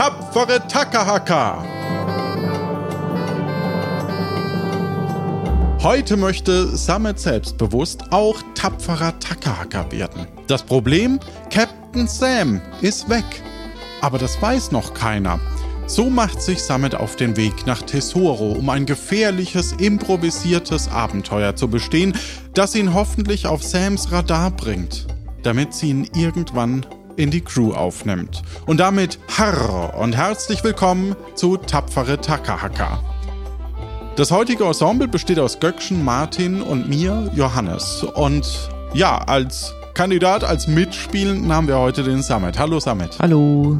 tapfere Takahaka. Heute möchte Samet selbstbewusst auch tapferer Takahaka werden. Das Problem? Captain Sam ist weg. Aber das weiß noch keiner. So macht sich Samet auf den Weg nach Tesoro, um ein gefährliches, improvisiertes Abenteuer zu bestehen, das ihn hoffentlich auf Sams Radar bringt, damit sie ihn irgendwann in die Crew aufnimmt. Und damit harr und herzlich willkommen zu Tapfere Takahaka. Das heutige Ensemble besteht aus Göckchen, Martin und mir, Johannes. Und ja, als Kandidat, als Mitspielenden haben wir heute den Samet. Hallo Samet. Hallo.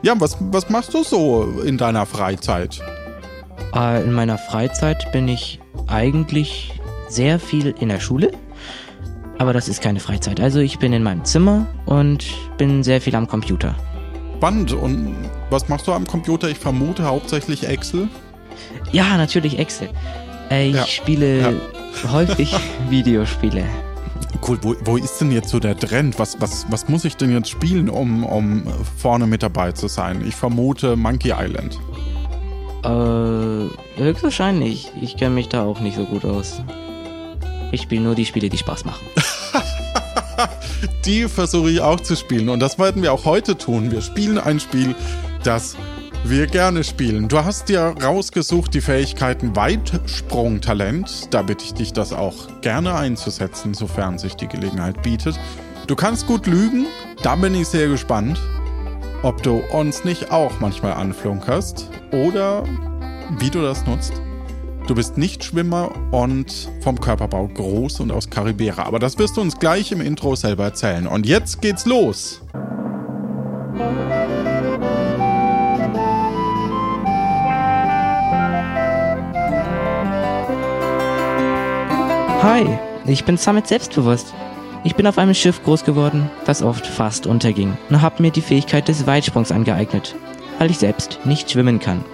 Ja, was, was machst du so in deiner Freizeit? Äh, in meiner Freizeit bin ich eigentlich sehr viel in der Schule. Aber das ist keine Freizeit. Also ich bin in meinem Zimmer und bin sehr viel am Computer. Spannend. Und was machst du am Computer? Ich vermute hauptsächlich Excel. Ja, natürlich Excel. Äh, ich ja. spiele ja. häufig Videospiele. Cool, wo, wo ist denn jetzt so der Trend? Was, was, was muss ich denn jetzt spielen, um, um vorne mit dabei zu sein? Ich vermute Monkey Island. Äh, höchstwahrscheinlich. Ich kenne mich da auch nicht so gut aus. Ich spiele nur die Spiele, die Spaß machen. die versuche ich auch zu spielen. Und das werden wir auch heute tun. Wir spielen ein Spiel, das wir gerne spielen. Du hast dir rausgesucht die Fähigkeiten Weitsprungtalent. Da bitte ich dich, das auch gerne einzusetzen, sofern sich die Gelegenheit bietet. Du kannst gut lügen. Da bin ich sehr gespannt, ob du uns nicht auch manchmal anflunkerst oder wie du das nutzt. Du bist nicht Schwimmer und vom Körperbau groß und aus Karibera. Aber das wirst du uns gleich im Intro selber erzählen. Und jetzt geht's los. Hi, ich bin Summit selbstbewusst. Ich bin auf einem Schiff groß geworden, das oft fast unterging, und habe mir die Fähigkeit des Weitsprungs angeeignet, weil ich selbst nicht schwimmen kann.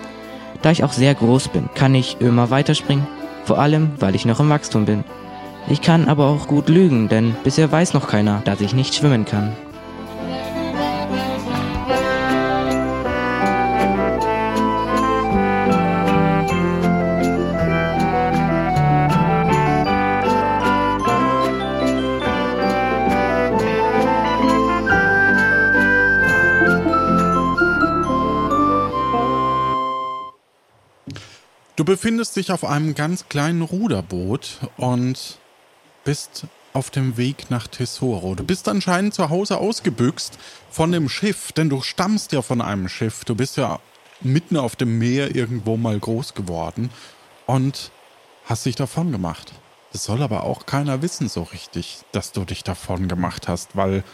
Da ich auch sehr groß bin, kann ich immer weiterspringen, vor allem weil ich noch im Wachstum bin. Ich kann aber auch gut lügen, denn bisher weiß noch keiner, dass ich nicht schwimmen kann. Befindest dich auf einem ganz kleinen Ruderboot und bist auf dem Weg nach Tesoro. Du bist anscheinend zu Hause ausgebüxt von dem Schiff, denn du stammst ja von einem Schiff. Du bist ja mitten auf dem Meer irgendwo mal groß geworden und hast dich davon gemacht. Das soll aber auch keiner wissen so richtig, dass du dich davon gemacht hast, weil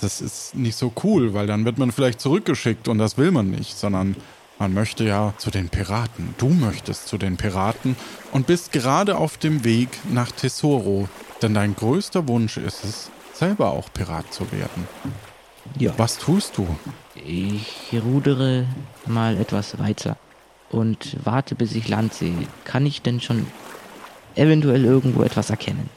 das ist nicht so cool, weil dann wird man vielleicht zurückgeschickt und das will man nicht, sondern man möchte ja zu den Piraten. Du möchtest zu den Piraten und bist gerade auf dem Weg nach Tesoro. Denn dein größter Wunsch ist es, selber auch Pirat zu werden. Ja. Was tust du? Ich rudere mal etwas weiter und warte, bis ich Land sehe. Kann ich denn schon eventuell irgendwo etwas erkennen?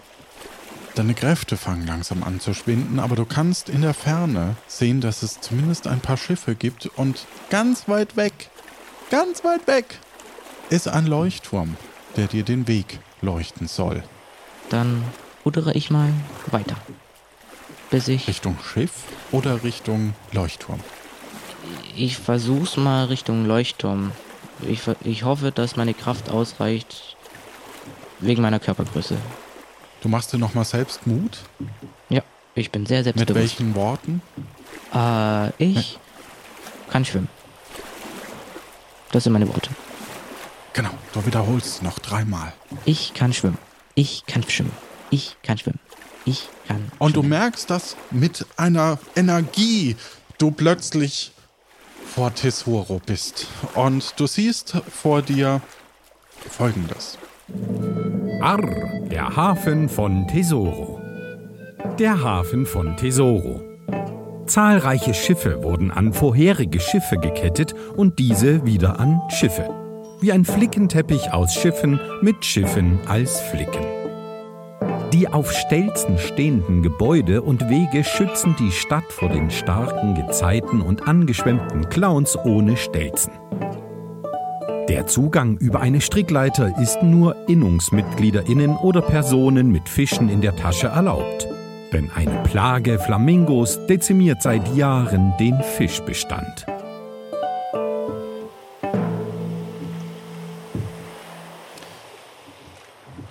Deine Kräfte fangen langsam an zu schwinden, aber du kannst in der Ferne sehen, dass es zumindest ein paar Schiffe gibt und ganz weit weg, ganz weit weg, ist ein Leuchtturm, der dir den Weg leuchten soll. Dann rudere ich mal weiter. Bis ich. Richtung Schiff oder Richtung Leuchtturm? Ich versuch's mal Richtung Leuchtturm. Ich, ich hoffe, dass meine Kraft ausreicht wegen meiner Körpergröße. Du machst dir nochmal selbst Mut? Ja, ich bin sehr selbstbewusst. Mit welchen Worten? Äh, ich ja. kann schwimmen. Das sind meine Worte. Genau, du wiederholst noch dreimal. Ich kann schwimmen. Ich kann schwimmen. Ich kann schwimmen. Ich kann. Und du merkst, dass mit einer Energie du plötzlich vor Tesoro bist. Und du siehst vor dir Folgendes. Arr, der Hafen von Tesoro. Der Hafen von Tesoro. Zahlreiche Schiffe wurden an vorherige Schiffe gekettet und diese wieder an Schiffe. Wie ein Flickenteppich aus Schiffen mit Schiffen als Flicken. Die auf Stelzen stehenden Gebäude und Wege schützen die Stadt vor den starken Gezeiten und angeschwemmten Clowns ohne Stelzen. Der Zugang über eine Strickleiter ist nur Innungsmitgliederinnen oder Personen mit Fischen in der Tasche erlaubt. Denn eine Plage Flamingos dezimiert seit Jahren den Fischbestand.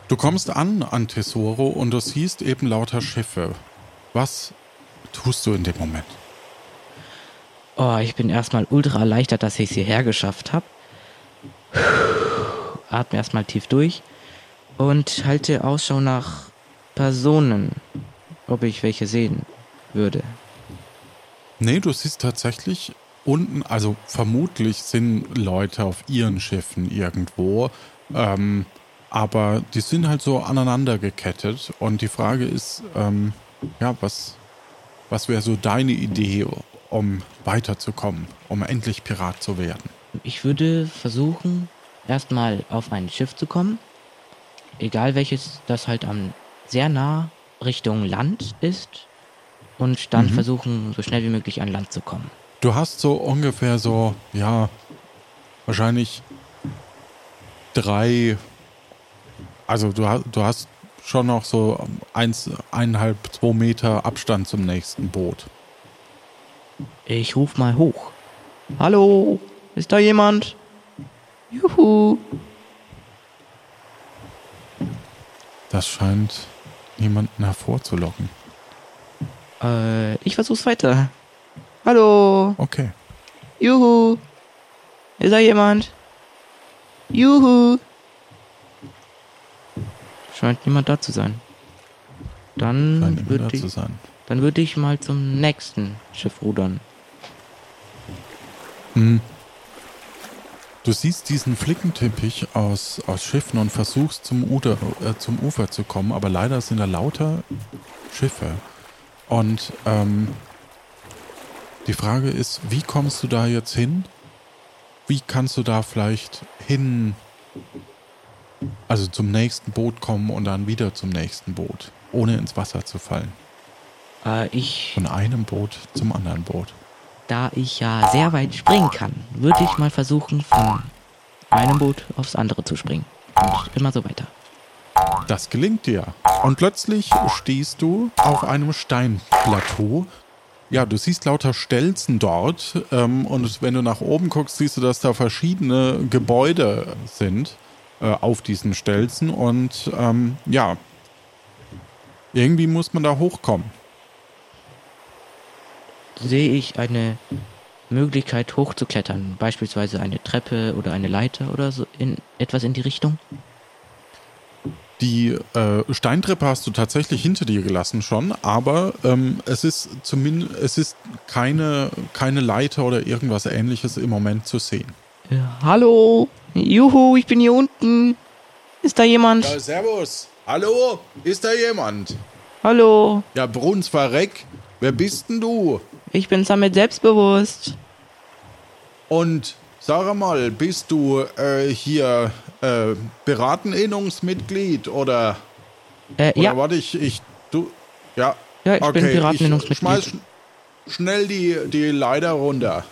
Du kommst an an Tesoro und du siehst eben lauter Schiffe. Was tust du in dem Moment? Oh, ich bin erstmal ultra erleichtert, dass ich es hierher geschafft habe. Atme erstmal tief durch und halte Ausschau nach Personen, ob ich welche sehen würde. Nee, du siehst tatsächlich unten, also vermutlich sind Leute auf ihren Schiffen irgendwo. Ähm, aber die sind halt so aneinander gekettet. Und die Frage ist, ähm, ja, was, was wäre so deine Idee, um weiterzukommen, um endlich Pirat zu werden? Ich würde versuchen, erstmal auf ein Schiff zu kommen. Egal welches, das halt am sehr nah Richtung Land ist. Und dann Mhm. versuchen, so schnell wie möglich an Land zu kommen. Du hast so ungefähr so, ja, wahrscheinlich drei, also du, du hast schon noch so eins, eineinhalb, zwei Meter Abstand zum nächsten Boot. Ich ruf mal hoch. Hallo, ist da jemand? Juhu. Das scheint niemanden hervorzulocken. Äh, ich versuch's weiter. Hallo, Okay. juhu. Ist da jemand? Juhu. Scheint niemand da zu sein. Dann würde ich, dann würde ich mal zum nächsten Schiff rudern. Hm. Du siehst diesen Flickenteppich aus, aus Schiffen und versuchst zum, Uder, äh, zum Ufer zu kommen, aber leider sind da lauter Schiffe. Und ähm, die Frage ist, wie kommst du da jetzt hin? Wie kannst du da vielleicht hin, also zum nächsten Boot kommen und dann wieder zum nächsten Boot, ohne ins Wasser zu fallen? Äh, ich, Von einem Boot zum anderen Boot. Da ich ja sehr weit springen kann, würde ich mal versuchen, von einem Boot aufs andere zu springen. Und immer so weiter. Das gelingt dir. Und plötzlich stehst du auf einem Steinplateau. Ja, du siehst lauter Stelzen dort. Ähm, und wenn du nach oben guckst, siehst du, dass da verschiedene Gebäude sind äh, auf diesen Stelzen. Und ähm, ja, irgendwie muss man da hochkommen. Sehe ich eine Möglichkeit hochzuklettern, beispielsweise eine Treppe oder eine Leiter oder so in etwas in die Richtung. Die äh, Steintreppe hast du tatsächlich hinter dir gelassen schon, aber ähm, es ist zumindest es ist keine, keine Leiter oder irgendwas ähnliches im Moment zu sehen. Hallo, juhu, ich bin hier unten. Ist da jemand? servus. Hallo, ist da jemand? Hallo, Ja, Bruns verreck. Wer bist denn du? Ich bin damit selbstbewusst. Und sag mal, bist du äh, hier äh, Berateninnungsmitglied oder, Äh, oder ja, warte ich, ich, du, ja. Ja, ich bin okay, Berateninnungsmitglied. Schmeiß schn schnell die, die Leiter runter.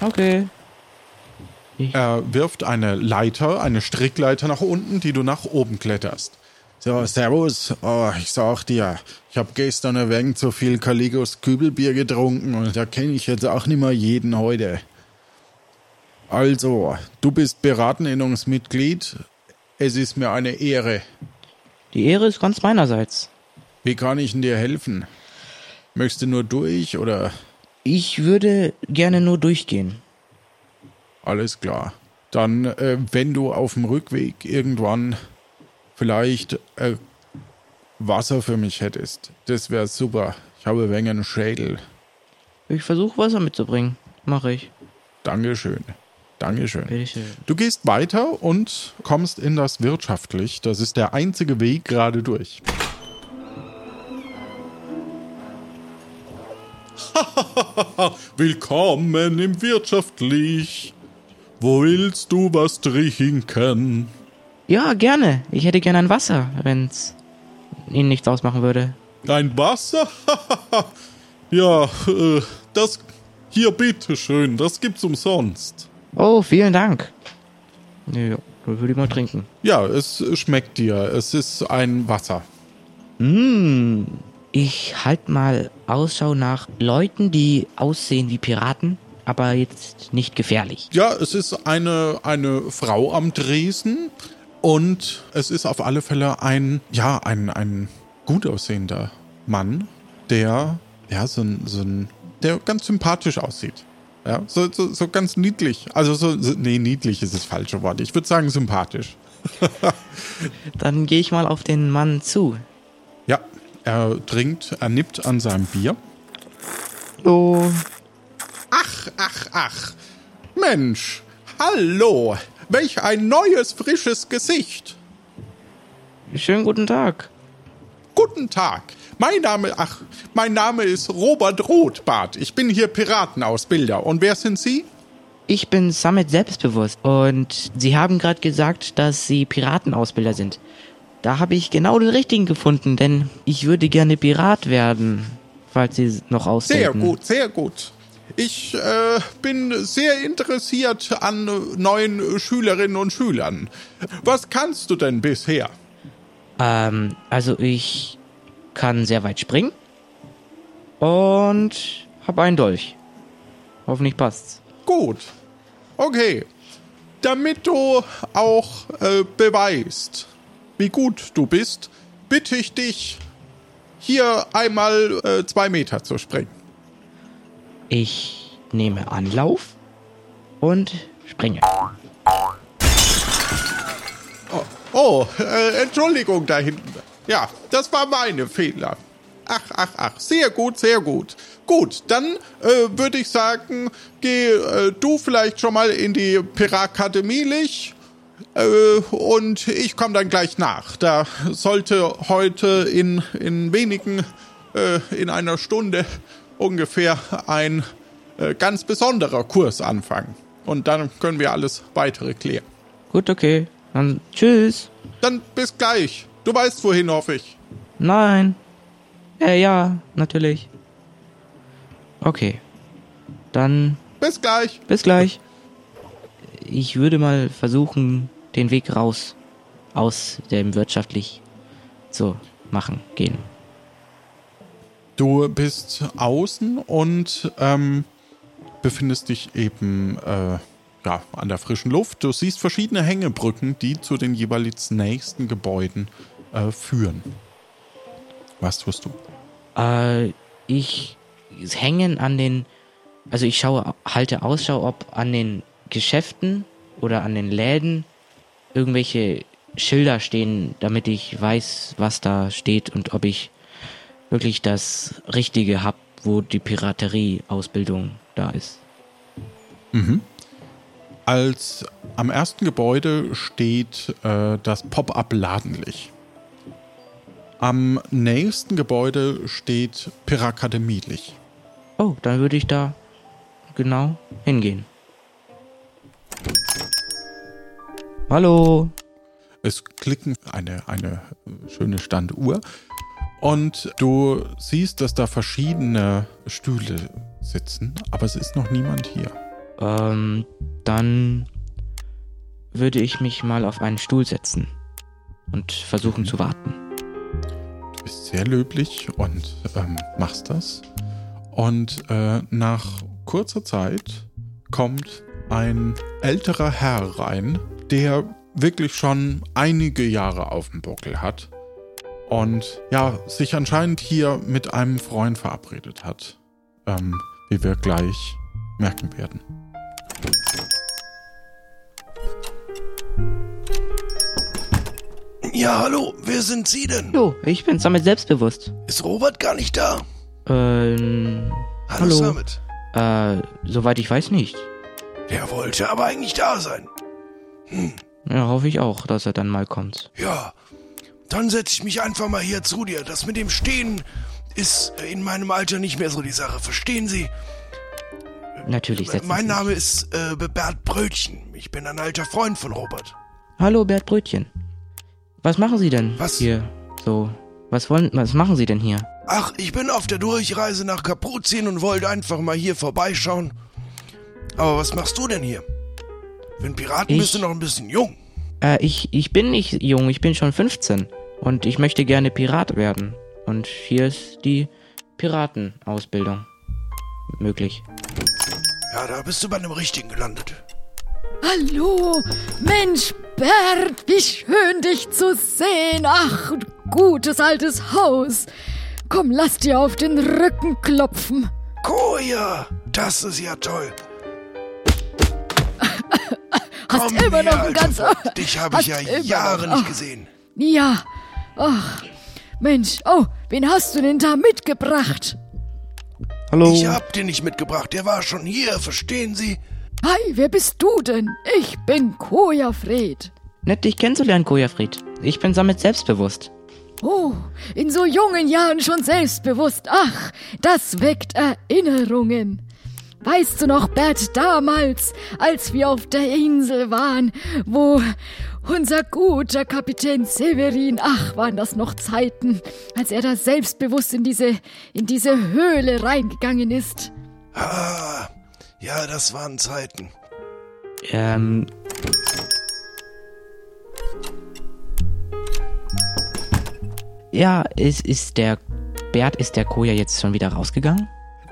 okay. Er wirft eine Leiter, eine Strickleiter nach unten, die du nach oben kletterst. So, servus. Oh, ich sag dir, ich habe gestern ein wenig zu viel Caligos Kübelbier getrunken und da kenne ich jetzt auch nicht mehr jeden heute. Also, du bist Berateninnungsmitglied. Es ist mir eine Ehre. Die Ehre ist ganz meinerseits. Wie kann ich denn dir helfen? Möchtest du nur durch oder Ich würde gerne nur durchgehen. Alles klar. Dann, äh, wenn du auf dem Rückweg irgendwann vielleicht äh, Wasser für mich hättest, das wäre super. Ich habe ein wenig einen Schädel. Ich versuche Wasser mitzubringen. Mache ich. Dankeschön. Dankeschön. Bitteschön. Du gehst weiter und kommst in das Wirtschaftlich. Das ist der einzige Weg gerade durch. Willkommen im Wirtschaftlich. Wo willst du was trinken? Ja, gerne. Ich hätte gerne ein Wasser, wenn's Ihnen nichts ausmachen würde. Ein Wasser? ja, äh, das. Hier, bitteschön, das gibt's umsonst. Oh, vielen Dank. Ja, dann würde ich mal trinken. Ja, es schmeckt dir. Es ist ein Wasser. Hm, ich halte mal Ausschau nach Leuten, die aussehen wie Piraten, aber jetzt nicht gefährlich. Ja, es ist eine, eine Frau am Dresen und es ist auf alle Fälle ein, ja, ein, ein gut aussehender Mann, der, ja, so ein, so ein, der ganz sympathisch aussieht. Ja, so, so, so ganz niedlich. Also so, so, nee, niedlich ist das falsche Wort. Ich würde sagen sympathisch. Dann gehe ich mal auf den Mann zu. Ja, er trinkt, er nippt an seinem Bier. Oh, Ach, ach, ach. Mensch, hallo. Welch ein neues, frisches Gesicht. schönen guten Tag. Guten Tag. Mein Name, ach, mein Name ist Robert Rothbart. Ich bin hier Piratenausbilder. Und wer sind Sie? Ich bin Summit selbstbewusst und Sie haben gerade gesagt, dass Sie Piratenausbilder sind. Da habe ich genau den richtigen gefunden, denn ich würde gerne Pirat werden, falls Sie noch Sehr ausdenken. gut, sehr gut. Ich äh, bin sehr interessiert an neuen Schülerinnen und Schülern. Was kannst du denn bisher? Ähm, also ich kann sehr weit springen und habe einen Dolch. Hoffentlich passt's. Gut. Okay. Damit du auch äh, beweist, wie gut du bist, bitte ich dich, hier einmal äh, zwei Meter zu springen. Ich nehme Anlauf und springe. Oh, äh, Entschuldigung da hinten. Ja, das war meine Fehler. Ach, ach, ach, sehr gut, sehr gut. Gut, dann äh, würde ich sagen, geh äh, du vielleicht schon mal in die Pirakademie, Lich. Äh, und ich komme dann gleich nach. Da sollte heute in, in wenigen, äh, in einer Stunde ungefähr ein äh, ganz besonderer Kurs anfangen. Und dann können wir alles weitere klären. Gut, okay. Dann tschüss. Dann bis gleich. Du weißt wohin, hoffe ich. Nein. Äh, ja, natürlich. Okay. Dann Bis gleich. bis gleich. Ich würde mal versuchen, den Weg raus aus dem wirtschaftlich zu machen, gehen. Du bist außen und ähm, befindest dich eben äh, ja, an der frischen Luft. Du siehst verschiedene Hängebrücken, die zu den jeweils nächsten Gebäuden äh, führen. Was tust du? Äh, ich hängen an den, also ich schaue, halte Ausschau, ob an den Geschäften oder an den Läden irgendwelche Schilder stehen, damit ich weiß, was da steht und ob ich wirklich das Richtige habe, wo die Piraterie-Ausbildung da ist. Als am ersten Gebäude steht äh, das Pop-up-Ladenlich. Am nächsten Gebäude steht Pirakademielich. Oh, dann würde ich da genau hingehen. Hallo. Es klicken eine, eine schöne Standuhr und du siehst, dass da verschiedene Stühle sitzen, aber es ist noch niemand hier. Ähm, dann würde ich mich mal auf einen Stuhl setzen und versuchen zu warten. Du bist sehr löblich und ähm, machst das. Und äh, nach kurzer Zeit kommt ein älterer Herr rein, der wirklich schon einige Jahre auf dem Buckel hat und ja, sich anscheinend hier mit einem Freund verabredet hat, ähm, wie wir gleich merken werden. Ja, hallo, wer sind Sie denn? Jo, ich bin damit selbstbewusst. Ist Robert gar nicht da? Ähm, Hallo, Hallo. Summit. äh, soweit ich weiß nicht. Der wollte aber eigentlich da sein. Ja, hoffe ich auch, dass er dann mal kommt. Ja, dann setze ich mich einfach mal hier zu dir. Das mit dem Stehen ist in meinem Alter nicht mehr so die Sache. Verstehen Sie? Natürlich setzen mein Name ist äh, Bert Brötchen. Ich bin ein alter Freund von Robert. Hallo, Bert Brötchen. Was machen Sie denn Was? hier so? Was wollen, was machen Sie denn hier? Ach, ich bin auf der Durchreise nach Kapuzin und wollte einfach mal hier vorbeischauen. Aber was machst du denn hier? Wenn Piraten Ich- bist du noch ein bisschen jung. Äh, ich, ich bin nicht jung, ich bin schon 15. Und ich möchte gerne Pirat werden. Und hier ist die Piratenausbildung möglich. Ja, da bist du bei einem Richtigen gelandet. Hallo, Mensch, Bert, wie schön dich zu sehen. Ach, gutes altes Haus. Komm, lass dir auf den Rücken klopfen. Koja, das ist ja toll. Hast Komm immer her, noch ein alter ganz... Freund. Dich habe ich ja Jahre noch- nicht gesehen. Ja, ach, Mensch, oh, wen hast du denn da mitgebracht? Hallo. Ich hab den nicht mitgebracht, der war schon hier, verstehen Sie? Hi, wer bist du denn? Ich bin Koja Fred. Nett, dich kennenzulernen, Kojafried. Ich bin damit selbstbewusst. Oh, in so jungen Jahren schon selbstbewusst. Ach, das weckt Erinnerungen. Weißt du noch, Bert, damals, als wir auf der Insel waren, wo unser guter Kapitän Severin, ach, waren das noch Zeiten, als er da selbstbewusst in diese, in diese Höhle reingegangen ist. Ah, ja, das waren Zeiten. Ähm. Ja, ist, ist der Bert, ist der Koja jetzt schon wieder rausgegangen?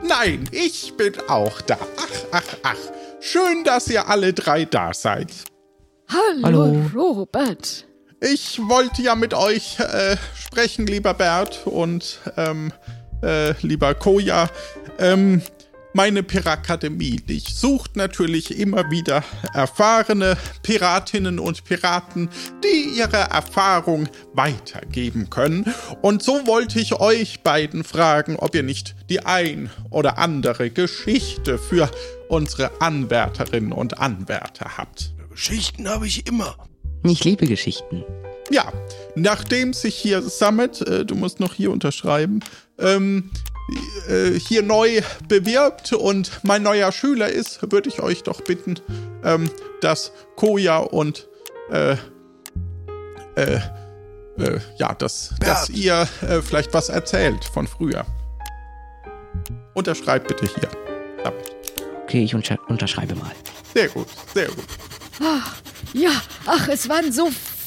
Nein, ich bin auch da. Ach, ach, ach. Schön, dass ihr alle drei da seid. Hallo, Hallo. Robert. Ich wollte ja mit euch äh, sprechen, lieber Bert und ähm, äh, lieber Koja. Ähm, meine Pirakademie, die sucht natürlich immer wieder erfahrene Piratinnen und Piraten, die ihre Erfahrung weitergeben können. Und so wollte ich euch beiden fragen, ob ihr nicht die ein oder andere Geschichte für unsere Anwärterinnen und Anwärter habt. Geschichten habe ich immer. Ich liebe Geschichten. Ja, nachdem sich hier Summit, äh, du musst noch hier unterschreiben, ähm, äh, hier neu bewirbt und mein neuer Schüler ist, würde ich euch doch bitten, ähm, dass Koja und äh, äh, äh, ja, dass, dass ihr äh, vielleicht was erzählt von früher. Unterschreibt bitte hier. Summit. Okay, ich untersch unterschreibe mal. Sehr gut, sehr gut. Ja, ach, es waren so viele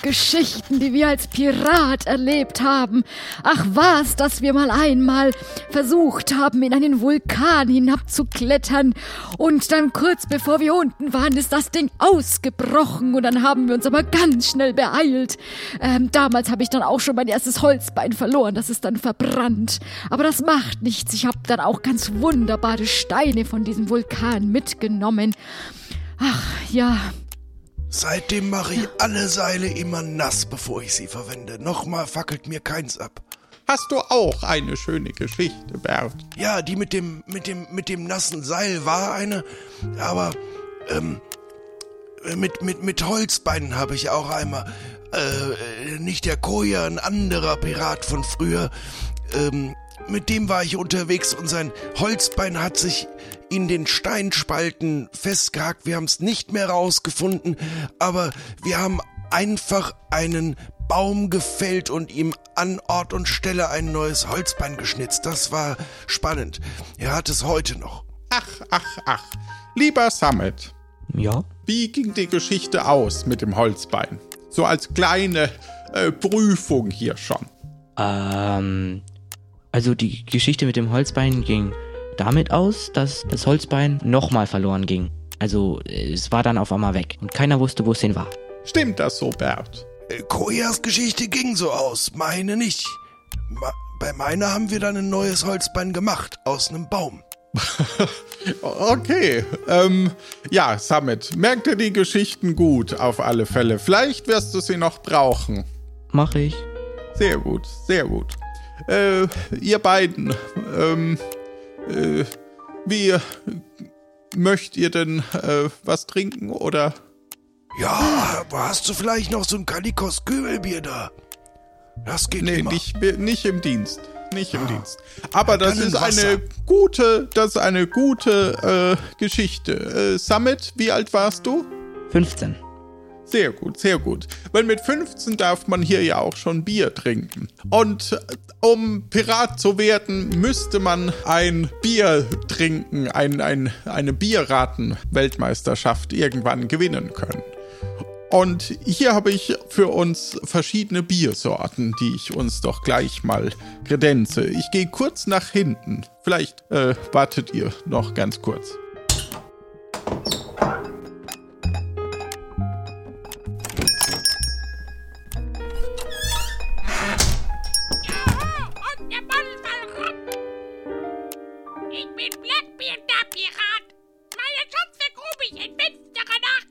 Geschichten, die wir als Pirat erlebt haben. Ach, was, dass wir mal einmal versucht haben, in einen Vulkan hinabzuklettern und dann kurz bevor wir unten waren, ist das Ding ausgebrochen und dann haben wir uns aber ganz schnell beeilt. Ähm, damals habe ich dann auch schon mein erstes Holzbein verloren, das ist dann verbrannt. Aber das macht nichts, ich habe dann auch ganz wunderbare Steine von diesem Vulkan mitgenommen. Ach, ja, Seitdem mache ich alle Seile immer nass, bevor ich sie verwende. Nochmal fackelt mir keins ab. Hast du auch eine schöne Geschichte, Bert? Ja, die mit dem, mit dem, mit dem nassen Seil war eine, aber ähm, mit, mit, mit Holzbeinen habe ich auch einmal. Äh, nicht der Koja, ein anderer Pirat von früher. Ähm, mit dem war ich unterwegs und sein Holzbein hat sich in den Steinspalten festgehakt. Wir haben es nicht mehr rausgefunden, aber wir haben einfach einen Baum gefällt und ihm an Ort und Stelle ein neues Holzbein geschnitzt. Das war spannend. Er hat es heute noch. Ach, ach, ach. Lieber Summit, Ja? wie ging die Geschichte aus mit dem Holzbein? So als kleine äh, Prüfung hier schon. Ähm, also die Geschichte mit dem Holzbein ging damit aus, dass das Holzbein nochmal verloren ging. Also äh, es war dann auf einmal weg und keiner wusste, wo es hin war. Stimmt das so, Bert? Äh, Koyas Geschichte ging so aus, meine nicht. Ma bei meiner haben wir dann ein neues Holzbein gemacht, aus einem Baum. Okay, ähm, ja, Summit, merk dir die Geschichten gut, auf alle Fälle. Vielleicht wirst du sie noch brauchen. Mach ich. Sehr gut, sehr gut. Äh, ihr beiden, ähm, äh, wie möchtet ihr denn äh, was trinken oder? Ja, hast du vielleicht noch so ein Kalikos Kübelbier da? Das geht Nee, immer. nicht, nicht im Dienst. Nicht im Dienst. Aber das ist eine gute, das ist eine gute äh, Geschichte. Äh, Summit, wie alt warst du? 15. Sehr gut, sehr gut. Weil mit 15 darf man hier ja auch schon Bier trinken. Und äh, um Pirat zu werden, müsste man ein Bier trinken, ein, ein, eine Bierraten-Weltmeisterschaft irgendwann gewinnen können. Und hier habe ich für uns verschiedene Biersorten, die ich uns doch gleich mal kredenze. Ich gehe kurz nach hinten. Vielleicht äh, wartet ihr noch ganz kurz. Schätze grub ich in finsterer Nacht.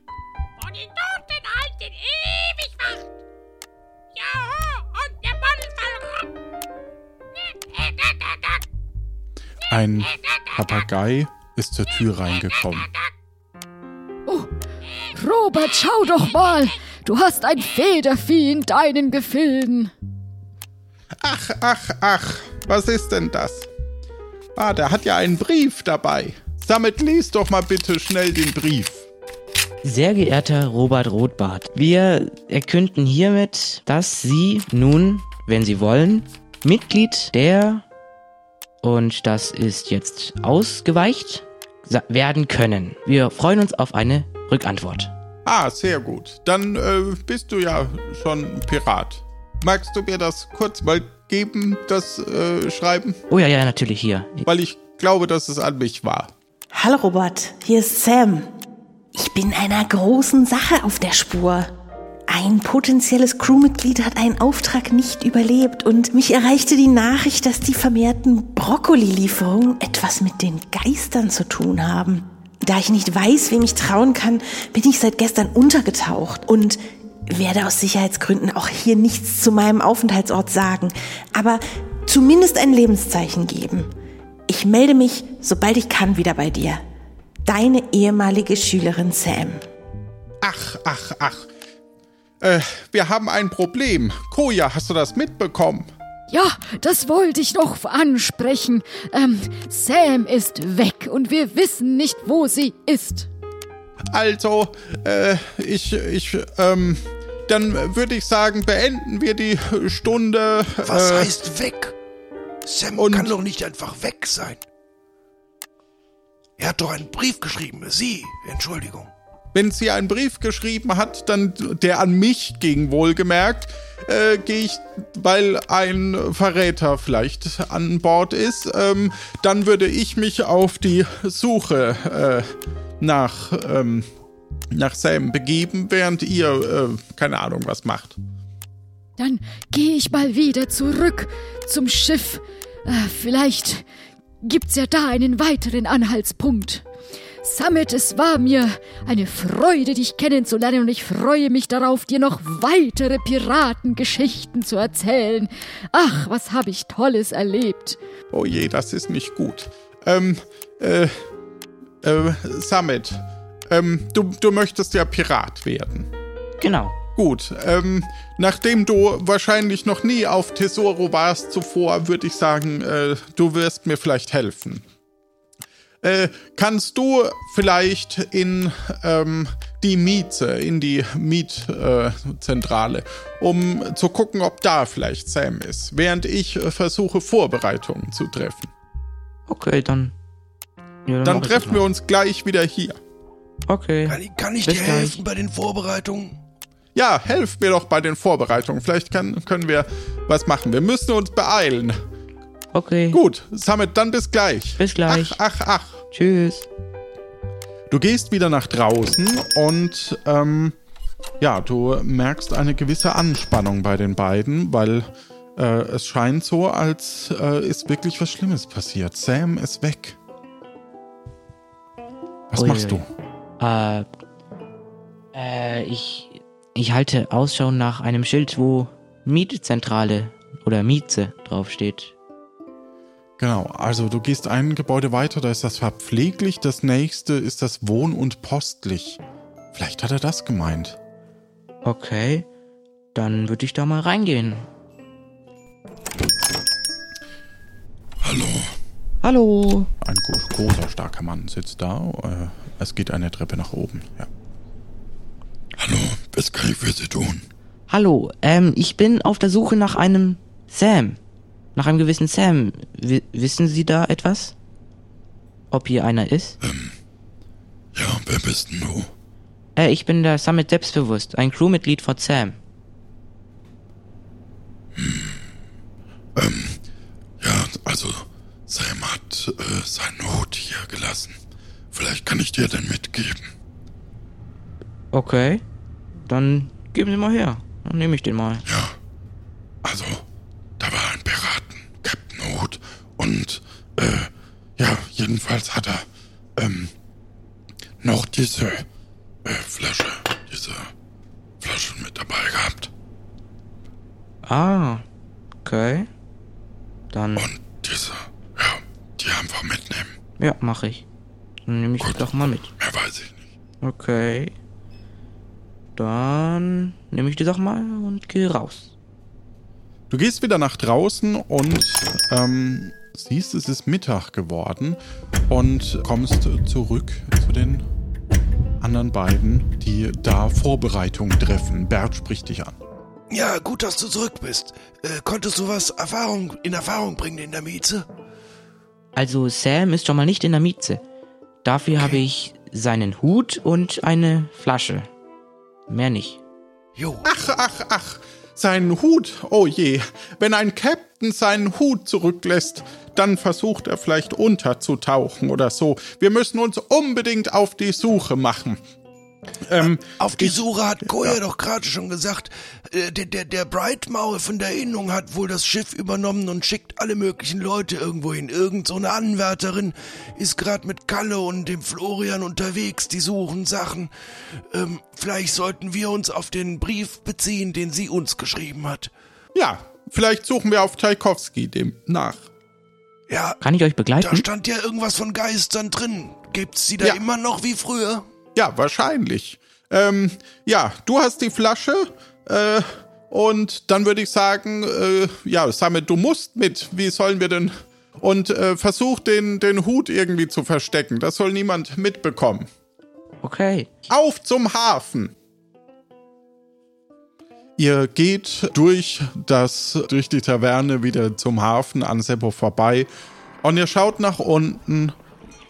Und die Toten halten ewig Wacht. Jaho, und der rum. Ein Papagei ist zur Tür reingekommen. Oh, Robert, schau doch mal. Du hast ein Federvieh in deinen Gefilden. Ach, ach, ach, was ist denn das? Ah, der hat ja einen Brief dabei. Damit lies doch mal bitte schnell den Brief. Sehr geehrter Robert Rothbart, wir erkünden hiermit, dass Sie nun, wenn Sie wollen, Mitglied der, und das ist jetzt ausgeweicht, werden können. Wir freuen uns auf eine Rückantwort. Ah, sehr gut. Dann äh, bist du ja schon Pirat. Magst du mir das kurz mal geben, das äh, Schreiben? Oh ja, ja, natürlich hier. Weil ich glaube, dass es an mich war. Hallo Robert, hier ist Sam. Ich bin einer großen Sache auf der Spur. Ein potenzielles Crewmitglied hat einen Auftrag nicht überlebt und mich erreichte die Nachricht, dass die vermehrten Brokkoli-Lieferungen etwas mit den Geistern zu tun haben. Da ich nicht weiß, wem ich trauen kann, bin ich seit gestern untergetaucht und werde aus Sicherheitsgründen auch hier nichts zu meinem Aufenthaltsort sagen, aber zumindest ein Lebenszeichen geben. Ich melde mich, sobald ich kann, wieder bei dir. Deine ehemalige Schülerin Sam. Ach, ach, ach. Äh, wir haben ein Problem. Koja, hast du das mitbekommen? Ja, das wollte ich noch ansprechen. Ähm, Sam ist weg und wir wissen nicht, wo sie ist. Also, äh, ich, ich, ähm, dann würde ich sagen, beenden wir die Stunde. Was äh, heißt weg? Sam und- kann doch nicht einfach weg sein. Er hat doch einen Brief geschrieben. Sie, Entschuldigung. Wenn sie einen Brief geschrieben hat, dann der an mich ging, wohlgemerkt, äh, gehe ich, weil ein Verräter vielleicht an Bord ist, ähm, dann würde ich mich auf die Suche äh, nach, ähm, nach Sam begeben, während ihr, äh, keine Ahnung, was macht. Dann gehe ich mal wieder zurück zum Schiff. Äh, vielleicht gibt's ja da einen weiteren Anhaltspunkt. Summit, es war mir eine Freude, dich kennenzulernen und ich freue mich darauf, dir noch weitere Piratengeschichten zu erzählen. Ach, was habe ich Tolles erlebt. Oh je, das ist nicht gut. Ähm, äh, äh, Summit, ähm, du, du möchtest ja Pirat werden. Genau. Gut, ähm, nachdem du wahrscheinlich noch nie auf Tesoro warst zuvor, würde ich sagen, äh, du wirst mir vielleicht helfen. Äh, kannst du vielleicht in ähm, die Mieze, in die Mietzentrale, äh, um zu gucken, ob da vielleicht Sam ist, während ich äh, versuche, Vorbereitungen zu treffen. Okay, dann. Ja, Dann ich treffen wir uns gleich wieder hier. Okay. Kann ich, kann ich dir gleich. helfen bei den Vorbereitungen? Ja, helft mir doch bei den Vorbereitungen. Vielleicht kann, können wir was machen. Wir müssen uns beeilen. Okay. Gut, Summit, dann bis gleich. Bis gleich. Ach, ach, ach. Tschüss. Du gehst wieder nach draußen und ähm, ja, du merkst eine gewisse Anspannung bei den beiden, weil äh, es scheint so, als äh, ist wirklich was Schlimmes passiert. Sam ist weg. Was Ui, machst du? Äh, äh, ich, ich halte Ausschau nach einem Schild, wo Mietzentrale oder Mieze draufsteht. Genau, also du gehst ein Gebäude weiter, da ist das verpfleglich, das nächste ist das wohn- und postlich. Vielleicht hat er das gemeint. Okay, dann würde ich da mal reingehen. Hallo. Hallo. Ein gro- großer, starker Mann sitzt da. Äh, es geht eine Treppe nach oben. Ja. Was kann ich für Sie tun? Hallo, ähm, ich bin auf der Suche nach einem Sam. Nach einem gewissen Sam. W wissen Sie da etwas? Ob hier einer ist? Ja, wer bist denn du? Äh, ich bin der Summit Selbstbewusst, ein Crewmitglied von Sam. Ja, also Sam hat äh, seinen Hut hier gelassen. Vielleicht kann ich dir den mitgeben. Okay. Dann geben Sie mal her. Dann nehme ich den mal. Ja. Also, da war ein Piraten, Captain Hood. Und, äh, ja, jedenfalls hat er, ähm, noch diese, äh, Flasche, diese Flasche mit dabei gehabt. Ah, okay. Dann, Und diese, ja, die einfach mitnehmen. ja, mache ich. Dann nehme ich Gut. doch mal mit. Mehr weiß ich nicht. Okay. Dann nehme ich die doch mal und gehe raus. Du gehst wieder nach draußen und ähm, siehst, es ist Mittag geworden und kommst zurück zu den anderen beiden, die da Vorbereitungen treffen. Bert spricht dich an. Ja, gut, dass du zurück bist. Äh, konntest du was Erfahrung, in Erfahrung bringen in der Mieze? Also Sam ist schon mal nicht in der Mieze. Dafür habe ich seinen Hut und eine Flasche. Mehr nicht. Jo. Ach, ach, ach, seinen Hut. Oh je, wenn ein Captain seinen Hut zurücklässt, dann versucht er vielleicht unterzutauchen oder so. Wir müssen uns unbedingt auf die Suche machen. Ähm, Auf die Suche hat Koya doch gerade schon gesagt, äh, der, der, der Brightmaul von der Innung hat wohl das Schiff übernommen und schickt alle möglichen Leute irgendwo hin. Irgend so eine Anwärterin ist gerade mit Kalle und dem Florian unterwegs, die suchen Sachen. Ähm, vielleicht sollten wir uns auf den Brief beziehen, den sie uns geschrieben hat. ja, vielleicht suchen wir auf Tchaikovsky dem nach. Ja, Kann ich euch da begleiten? stand ja irgendwas von Geistern drin. Gibt's die da Ja. immer noch wie früher? Ja, wahrscheinlich. Ähm, ja, du hast die Flasche. Äh, und dann würde ich sagen, äh, ja, Samet, du musst mit. Wie sollen wir denn? Und äh, versuch den, den Hut irgendwie zu verstecken. Das soll niemand mitbekommen. Okay. Auf zum Hafen! Ihr geht durch das, durch die Taverne wieder zum Hafen an Seppo vorbei und ihr schaut nach unten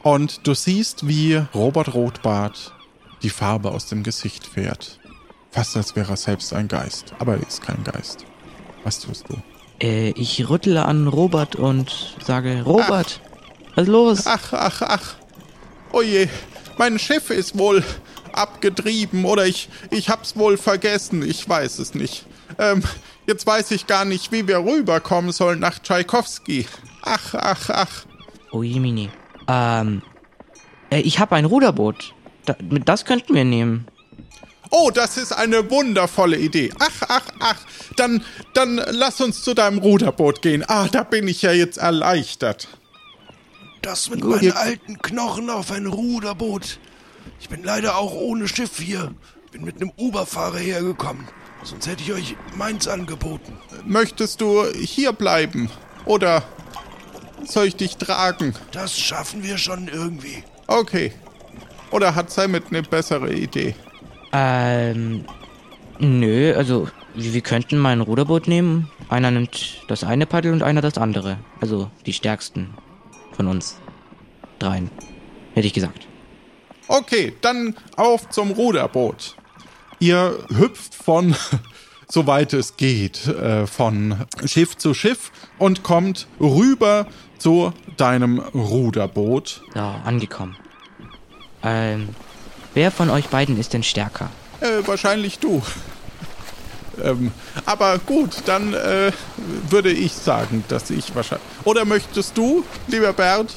und du siehst, wie Robert Rotbart die Farbe aus dem Gesicht fährt. Fast als wäre er selbst ein Geist, aber er ist kein Geist. Was tust du? Äh, ich rüttle an Robert und sage, Robert, was ist los? Ach, ach, ach. Oh je, mein Schiff ist wohl abgetrieben oder ich, ich hab's wohl vergessen. Ich weiß es nicht. Ähm, jetzt weiß ich gar nicht, wie wir rüberkommen sollen nach Tschaikowski. Ach, ach, ach. Oh Jemini. Ähm, äh, ich habe ein Ruderboot. Da, das könnten wir nehmen. Oh, das ist eine wundervolle Idee. Ach, ach, ach. Dann, dann lass uns zu deinem Ruderboot gehen. Ah, da bin ich ja jetzt erleichtert. Das mit meinen alten Knochen auf ein Ruderboot. Ich bin leider auch ohne Schiff hier. Bin mit einem Uberfahrer hergekommen. Sonst hätte ich euch meins angeboten. Möchtest du hier bleiben? Oder soll ich dich tragen? Das schaffen wir schon irgendwie. Okay. Oder hat Simon eine bessere Idee? Ähm, nö, also wir, wir könnten mal ein Ruderboot nehmen. Einer nimmt das eine Paddel und einer das andere. Also die stärksten von uns. Dreien. Hätte ich gesagt. Okay, dann auf zum Ruderboot. Ihr hüpft von, soweit es geht, äh, von Schiff zu Schiff und kommt rüber zu deinem Ruderboot. So, angekommen. Ähm, wer von euch beiden ist denn stärker? Äh, wahrscheinlich du. ähm, aber gut, dann äh, würde ich sagen, dass ich wahrscheinlich. Oder möchtest du, lieber Bert?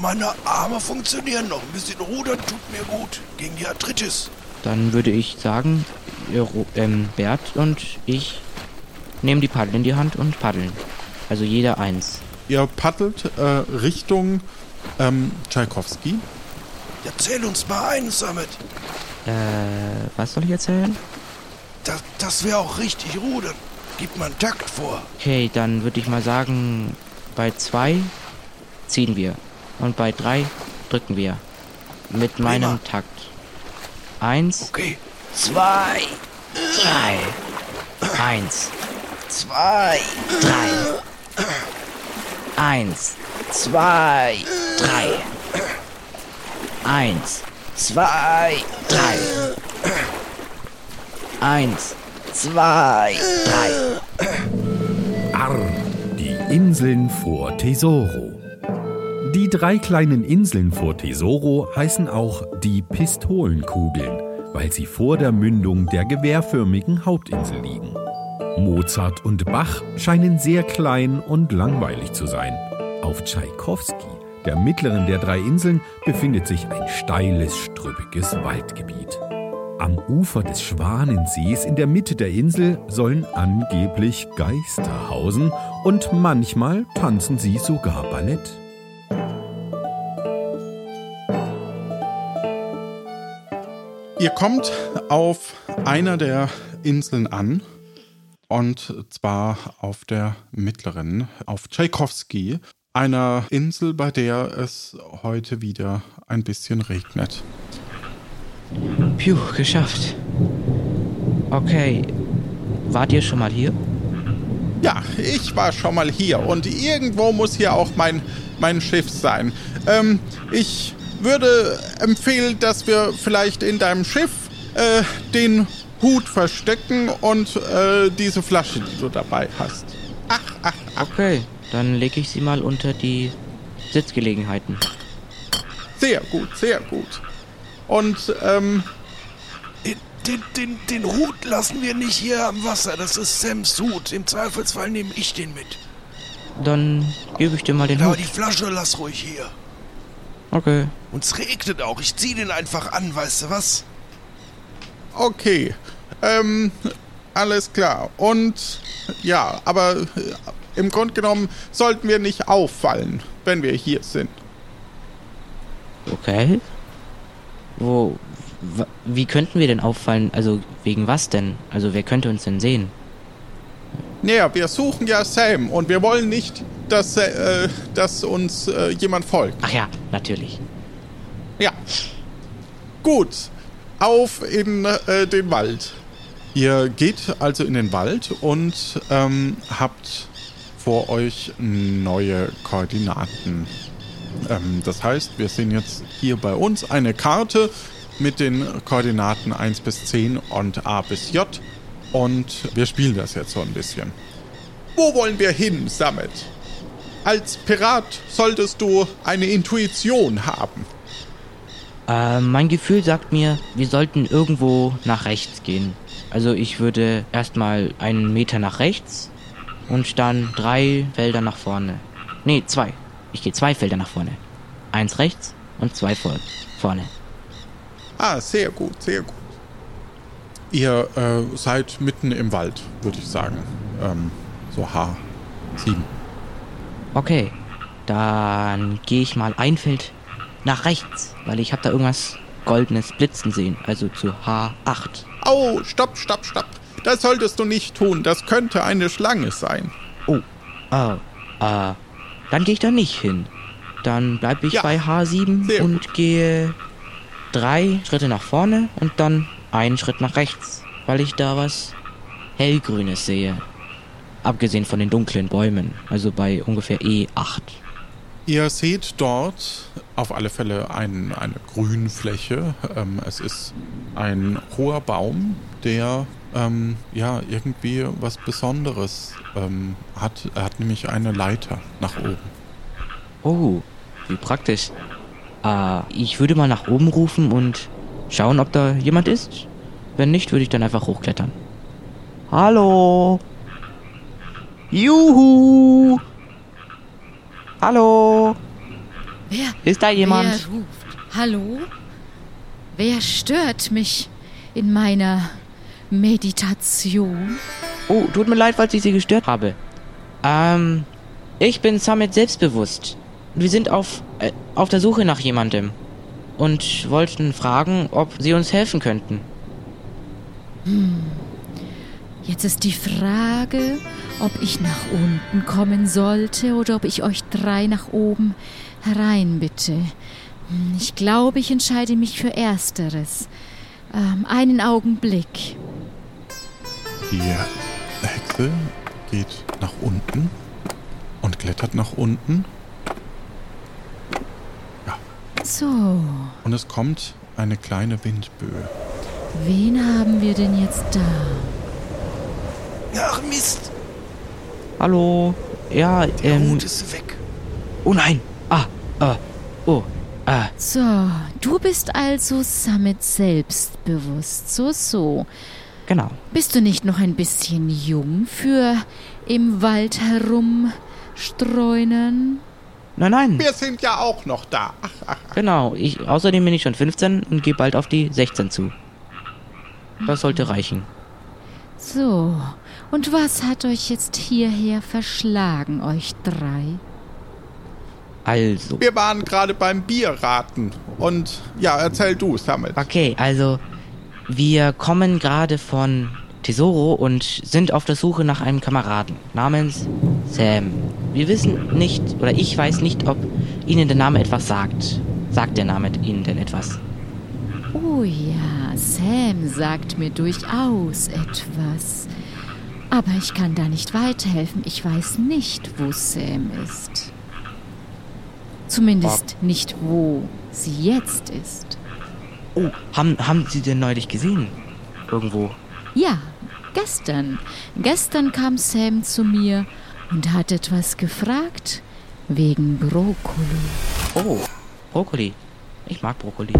Meine Arme funktionieren noch. Ein bisschen rudern tut mir gut. Gegen die Arthritis. Dann würde ich sagen, ähm, Bert und ich nehmen die Paddel in die Hand und paddeln. Also jeder eins. Ihr paddelt äh, Richtung ähm, Tschaikowski. Erzähl uns mal eins damit. Äh, was soll ich erzählen? Das, das wäre auch richtig rudern. Gib mal einen Takt vor. Okay, dann würde ich mal sagen, bei zwei ziehen wir. Und bei drei drücken wir. Mit meinem Takt. Eins, Okay. Zwei, drei. Eins, zwei, drei. Eins, zwei, drei. Eins, zwei, drei. Eins, zwei, drei. Arr, die Inseln vor Tesoro. Die drei kleinen Inseln vor Tesoro heißen auch die Pistolenkugeln, weil sie vor der Mündung der gewehrförmigen Hauptinsel liegen. Mozart und Bach scheinen sehr klein und langweilig zu sein. Auf Tschaikowski, der mittleren der drei Inseln, befindet sich ein steiles, strüppiges Waldgebiet. Am Ufer des Schwanensees in der Mitte der Insel sollen angeblich Geister hausen und manchmal tanzen sie sogar Ballett. Ihr kommt auf einer der Inseln an. Und zwar auf der mittleren, auf Tchaikovsky, einer Insel, bei der es heute wieder ein bisschen regnet. Puh, geschafft. Okay. Wart ihr schon mal hier? Ja, ich war schon mal hier und irgendwo muss hier auch mein, mein Schiff sein. Ähm, ich würde empfehlen, dass wir vielleicht in deinem Schiff äh, den Hut verstecken und äh, diese Flasche, die du dabei hast. Ach, ach, ach. Okay, dann lege ich sie mal unter die Sitzgelegenheiten. Sehr gut, sehr gut. Und, ähm, Den, den, den, Hut lassen wir nicht hier am Wasser. Das ist Sams Hut. Im Zweifelsfall nehme ich den mit. Dann gebe ich dir mal den Aber Hut. die Flasche lass ruhig hier. Okay. Und es regnet auch. Ich zieh den einfach an, weißt du was? okay. Ähm, alles klar. Und, ja, aber äh, im Grunde genommen sollten wir nicht auffallen, wenn wir hier sind. Okay. Wo. Wie könnten wir denn auffallen? Also, wegen was denn? Also, wer könnte uns denn sehen? Naja, wir suchen ja Sam und wir wollen nicht, dass, äh, dass uns äh, jemand folgt. Ach ja, natürlich. Ja. Gut. Auf in äh, den Wald. Ihr geht also in den Wald und ähm, habt vor euch neue Koordinaten. Ähm, das heißt, wir sehen jetzt hier bei uns eine Karte mit den Koordinaten 1 bis 10 und A bis J. Und wir spielen das jetzt so ein bisschen. Wo wollen wir hin, Samet? Als Pirat solltest du eine Intuition haben. Äh, mein Gefühl sagt mir, wir sollten irgendwo nach rechts gehen. Also, ich würde erstmal einen Meter nach rechts und dann drei Felder nach vorne. Nee, zwei. Ich gehe zwei Felder nach vorne. Eins rechts und zwei vor vorne. Ah, sehr gut, sehr gut. Ihr äh, seid mitten im Wald, würde ich sagen. Ähm, so H7. Okay, dann gehe ich mal ein Feld nach rechts, weil ich habe da irgendwas goldenes Blitzen sehen, also zu H8. Au, stopp, stopp, stopp. Das solltest du nicht tun. Das könnte eine Schlange sein. Oh, äh, äh, dann gehe ich da nicht hin. Dann bleibe ich Ja, bei H7 sehr und gehe drei Schritte nach vorne und dann einen Schritt nach rechts, weil ich da was hellgrünes sehe. Abgesehen von den dunklen Bäumen, also bei ungefähr E E8. Ihr seht dort auf alle Fälle ein, eine Grünfläche. Ähm, es ist ein hoher Baum, der ähm, ja irgendwie was Besonderes ähm, hat. Er hat nämlich eine Leiter nach oben. Oh, wie praktisch. Äh, ich würde mal nach oben rufen und schauen, ob da jemand ist. Wenn nicht, würde ich dann einfach hochklettern. Hallo. Juhu. Hallo. Wer, Ist da jemand? wer ruft? Hallo? Wer stört mich in meiner Meditation? Oh, tut mir leid, falls ich Sie gestört habe. Ähm, ich bin Summit selbstbewusst. Wir sind auf, äh, auf der Suche nach jemandem. Und wollten fragen, ob Sie uns helfen könnten. Jetzt ist die Frage, ob ich nach unten kommen sollte oder ob ich euch drei nach oben hereinbitte. Hm, Ich glaube, ich entscheide mich für Ersteres. Ähm, einen Augenblick. Die Hexe geht nach unten und klettert nach unten. So, Und es kommt eine kleine Windböe. wen haben wir denn jetzt da? Ach Mist, Hallo? Ja, der ähm. Hut ist weg. Oh nein! Ah, äh, oh, äh. So, du bist also Summit selbstbewusst. So, so. Genau. Bist du nicht noch ein bisschen jung für im Wald herumstreunen? Nein, nein. Wir sind ja auch noch da. Ach, ach, Genau. Ich, außerdem bin ich schon 15 und gehe bald auf die 16 zu. Das sollte reichen. So, und was hat euch jetzt hierher verschlagen, euch drei? Also. Wir waren gerade beim Bierraten. Und ja, erzähl du, Samet. Okay, also wir kommen gerade von Tesoro und sind auf der Suche nach einem Kameraden namens Sam. Wir wissen nicht, oder ich weiß nicht, ob Ihnen der Name etwas sagt. Sagt der Name Ihnen denn etwas? Oh ja, Sam sagt mir durchaus etwas. Aber ich kann da nicht weiterhelfen. Ich weiß nicht, wo Sam ist. Zumindest nicht, wo sie jetzt ist. Oh, haben, haben Sie denn neulich gesehen? Irgendwo. Ja, gestern. Gestern kam Sam zu mir und hat etwas gefragt wegen Brokkoli. Oh, Brokkoli. Ich mag Brokkoli.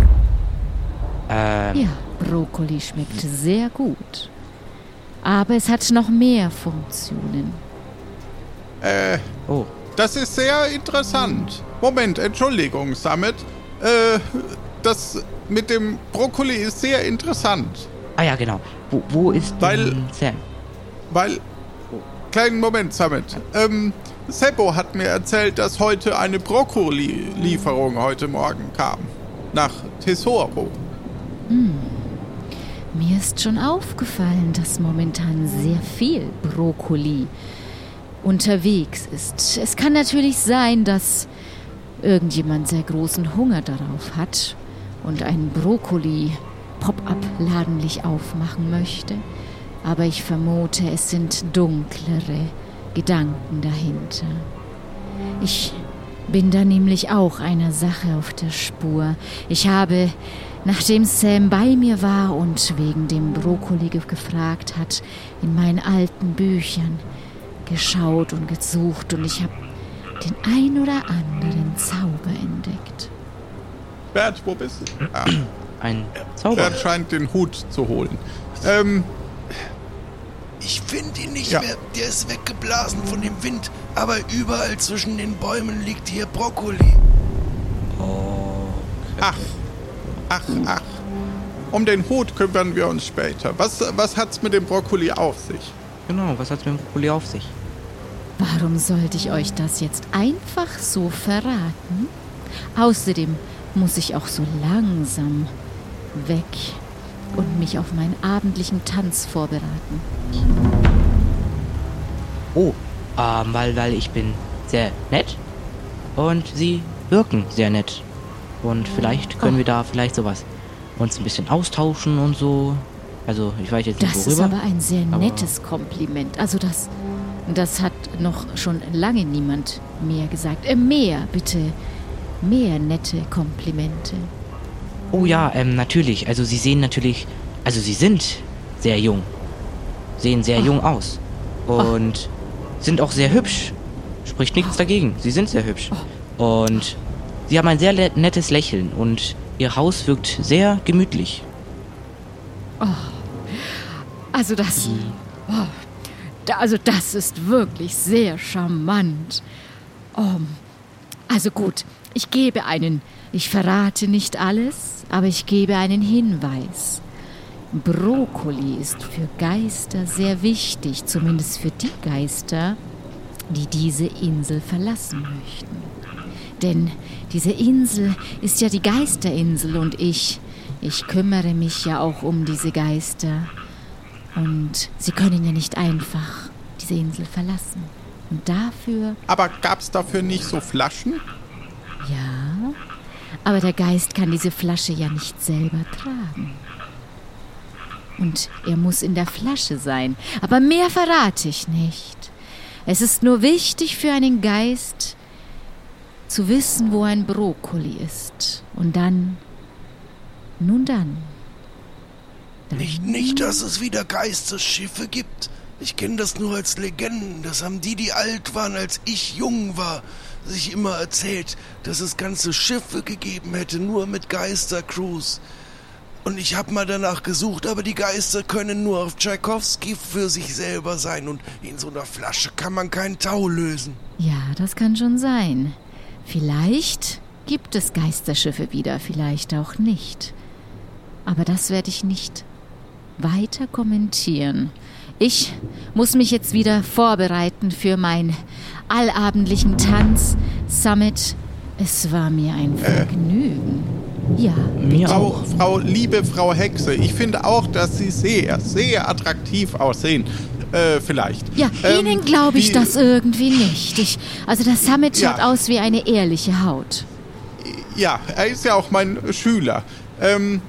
Ähm, Ja, Brokkoli schmeckt sehr gut. Aber es hat noch mehr Funktionen. Äh, oh, das ist sehr interessant. Moment, Entschuldigung, Samet. Äh, das mit dem Brokkoli ist sehr interessant. ah ja, genau. Wo, wo ist Weil- denn Sam? Weil. Kleinen Moment, Samet. Ähm, Seppo hat mir erzählt, dass heute eine Brokkoli-Lieferung heute Morgen kam. Nach Tesoro. Mir ist schon aufgefallen, dass momentan sehr viel Brokkoli unterwegs ist. Es kann natürlich sein, dass irgendjemand sehr großen Hunger darauf hat und einen Brokkoli-Pop-up-Ladenlich aufmachen möchte. Aber ich vermute, es sind dunklere Gedanken dahinter. Ich bin da nämlich auch einer Sache auf der Spur. Ich habe, nachdem Sam bei mir war und wegen dem Brokkoli ge- gefragt hat, in meinen alten Büchern geschaut und gesucht und ich habe den ein oder anderen Zauber entdeckt. Bert, wo bist du? Ah, Ein Zauber. Bert scheint den Hut zu holen. Ähm, Ich finde ihn nicht Ja. mehr. Der ist weggeblasen von dem Wind. Aber überall zwischen den Bäumen liegt hier Brokkoli. ach, ach, ach. Um den Hut kümmern wir uns später. Was, was hat's mit dem Brokkoli auf sich? Genau, was hat's mit dem Brokkoli auf sich? Warum sollte ich euch das jetzt einfach so verraten? Außerdem muss ich auch so langsam weg und mich auf meinen abendlichen Tanz vorbereiten. Oh, ähm, weil, weil ich bin sehr nett und sie wirken sehr nett. Und vielleicht können Oh. wir da vielleicht sowas uns ein bisschen austauschen und so. Also, ich weiß jetzt nicht Das ist worüber. aber ein sehr aber- nettes Kompliment. Also das, das hat noch schon lange niemand mehr gesagt. Äh, mehr, bitte. Mehr nette Komplimente. Oh ja, ähm, natürlich. Also sie sehen natürlich, also sie sind sehr jung. Sehen sehr jung aus. Und sind auch sehr hübsch. Spricht nichts dagegen. Sie sind sehr hübsch. Und sie haben ein sehr nettes Lächeln und ihr Haus wirkt sehr gemütlich. Also das. Oh, da, also das ist wirklich sehr charmant. Oh, also gut, ich gebe einen. Ich verrate nicht alles, aber ich gebe einen Hinweis. Brokkoli ist für Geister sehr wichtig, zumindest für die Geister, die diese Insel verlassen möchten. Denn diese Insel ist ja die Geisterinsel und ich, ich kümmere mich ja auch um diese Geister. Und sie können ja nicht einfach diese Insel verlassen. Und dafür, Aber gab's dafür nicht so Flaschen? ja, aber der Geist kann diese Flasche ja nicht selber tragen. Und er muss in der Flasche sein. Aber mehr verrate ich nicht. Es ist nur wichtig für einen Geist zu wissen, wo ein Brokkoli ist. Und dann, nun dann. dann Nicht, nicht, dass es wieder Geisterschiffe gibt. Ich kenne das nur als Legenden. Das haben die, die alt waren, als ich jung war, sich immer erzählt, dass es ganze Schiffe gegeben hätte, nur mit Geistercruise. Und ich habe mal danach gesucht, aber die Geister können nur auf Tschaikowski für sich selber sein und in so einer Flasche kann man keinen Tau lösen. Ja, das kann schon sein. Vielleicht gibt es Geisterschiffe wieder, vielleicht auch nicht. Aber das werde ich nicht weiter kommentieren. Ich muss mich jetzt wieder vorbereiten für meinen allabendlichen Tanz. Summit, es war mir ein Vergnügen. Ja, Mir Frau, auch. Frau, liebe Frau Hexe, ich finde auch, dass Sie sehr, sehr attraktiv aussehen. Äh, vielleicht. ja, Ähm, Ihnen glaube ich das irgendwie nicht. Ich, also das Summit Ja. schaut aus wie eine ehrliche Haut. Ja, er ist ja auch mein Schüler. Ähm,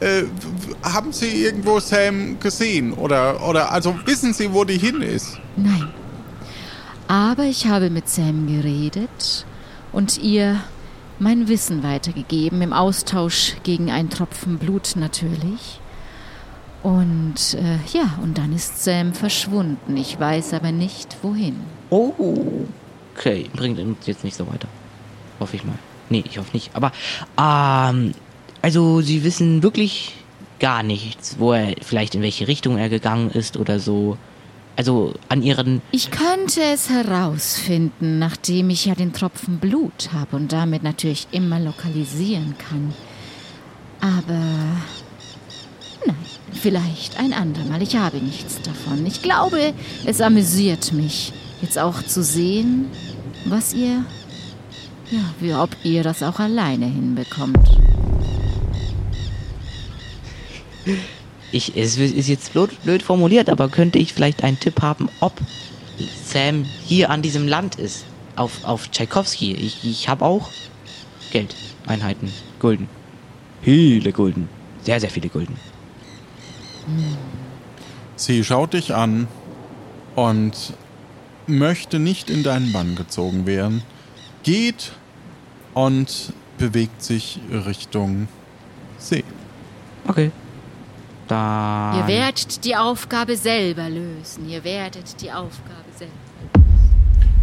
äh, haben Sie irgendwo Sam gesehen? Oder, oder, also wissen Sie, wo die hin ist? Nein. Aber ich habe mit Sam geredet und ihr mein Wissen weitergegeben, im Austausch gegen einen Tropfen Blut natürlich. Und äh, ja, und dann ist Sam verschwunden. Ich weiß aber nicht, wohin. Oh. Okay, bringt uns jetzt nicht so weiter. Hoffe ich mal. Nee, ich hoffe nicht. Aber, ähm, also Sie wissen wirklich gar nichts, wo er, vielleicht in welche Richtung er gegangen ist oder so. Also an Ihren, Ich könnte es herausfinden, nachdem ich ja den Tropfen Blut habe und damit natürlich immer lokalisieren kann. Aber nein, vielleicht ein andermal. Ich habe nichts davon. Ich glaube, es amüsiert mich, jetzt auch zu sehen, was ihr, ja, wie ob ihr das auch alleine hinbekommt. Ich, es ist jetzt blöd, blöd formuliert, aber könnte ich vielleicht einen Tipp haben, ob Sam hier an diesem Land ist? Auf, auf Tchaikovsky. Ich, ich habe auch Geld, Einheiten, Gulden. Viele Gulden. Sehr, sehr viele Gulden. Sie schaut dich an und möchte nicht in deinen Bann gezogen werden, geht und bewegt sich Richtung See. Okay. Dann. Ihr werdet die Aufgabe selber lösen. Ihr werdet die Aufgabe selber.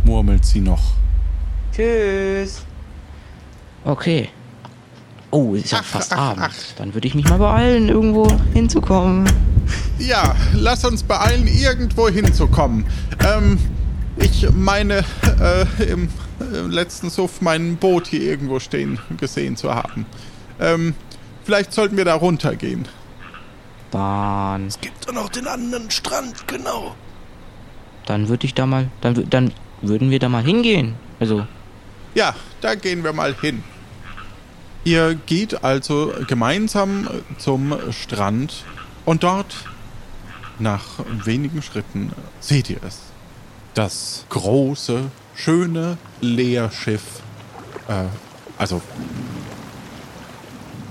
Murmelt sie noch. Tschüss. Okay. Oh, ist ja Ach, fast ach, Abend. ach. Dann würde ich mich mal beeilen, irgendwo hinzukommen. Ja, lass uns beeilen, irgendwo hinzukommen. Ähm, ich meine, äh, im äh, letzten Suff mein Boot hier irgendwo stehen gesehen zu haben. Ähm, vielleicht sollten wir da runtergehen. Dann, Gibt doch noch den anderen Strand, genau. dann würde ich da mal, dann, dann würden wir da mal hingehen. Also, Ja, da gehen wir mal hin. Ihr geht also gemeinsam zum Strand und dort, nach wenigen Schritten, seht ihr es. Das große, schöne Leerschiff. Äh, also,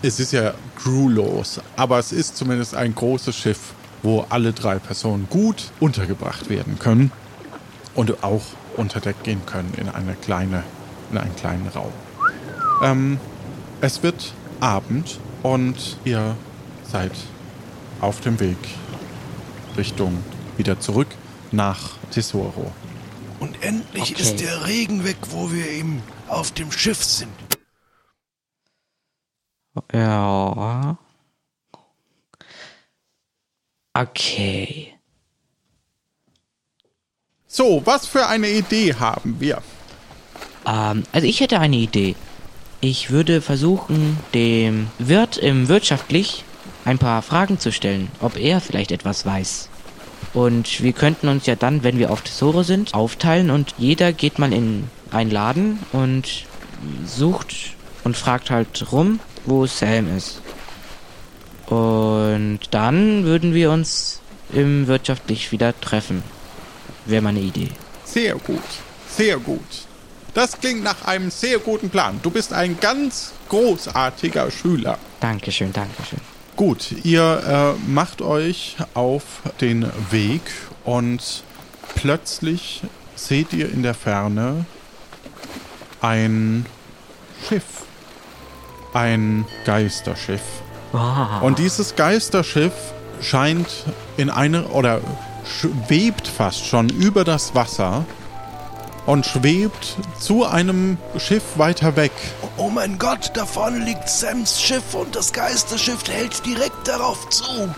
es ist ja crewlos, aber es ist zumindest ein großes Schiff, wo alle drei Personen gut untergebracht werden können und auch unter Deck gehen können in eine kleine, in einen kleinen Raum. Ähm, es wird Abend und ihr seid auf dem Weg Richtung wieder zurück nach Tesoro. Und endlich Okay. ist der Regen weg, wo wir eben auf dem Schiff sind. Ja. Okay. So, was für eine Idee haben wir? Ähm, also ich hätte eine Idee. Ich würde versuchen, dem Wirt im Wirtschaftlich ein paar Fragen zu stellen, ob er vielleicht etwas weiß. Und wir könnten uns ja dann, wenn wir auf Tesoro sind, aufteilen und jeder geht mal in einen Laden und sucht und fragt halt rum, wo Sam ist. Und dann würden wir uns im Wirtschaftlich wieder treffen. Wäre meine Idee. Sehr gut, sehr gut. Das klingt nach einem sehr guten Plan. Du bist ein ganz großartiger Schüler. Dankeschön, Dankeschön. Gut, ihr äh, macht euch auf den Weg und plötzlich seht ihr in der Ferne ein Schiff. Ein Geisterschiff. Und dieses Geisterschiff scheint in eine oder schwebt fast schon über das Wasser und schwebt zu einem Schiff weiter weg. Oh mein Gott, da vorne liegt Sams Schiff und das Geisterschiff hält direkt darauf zu.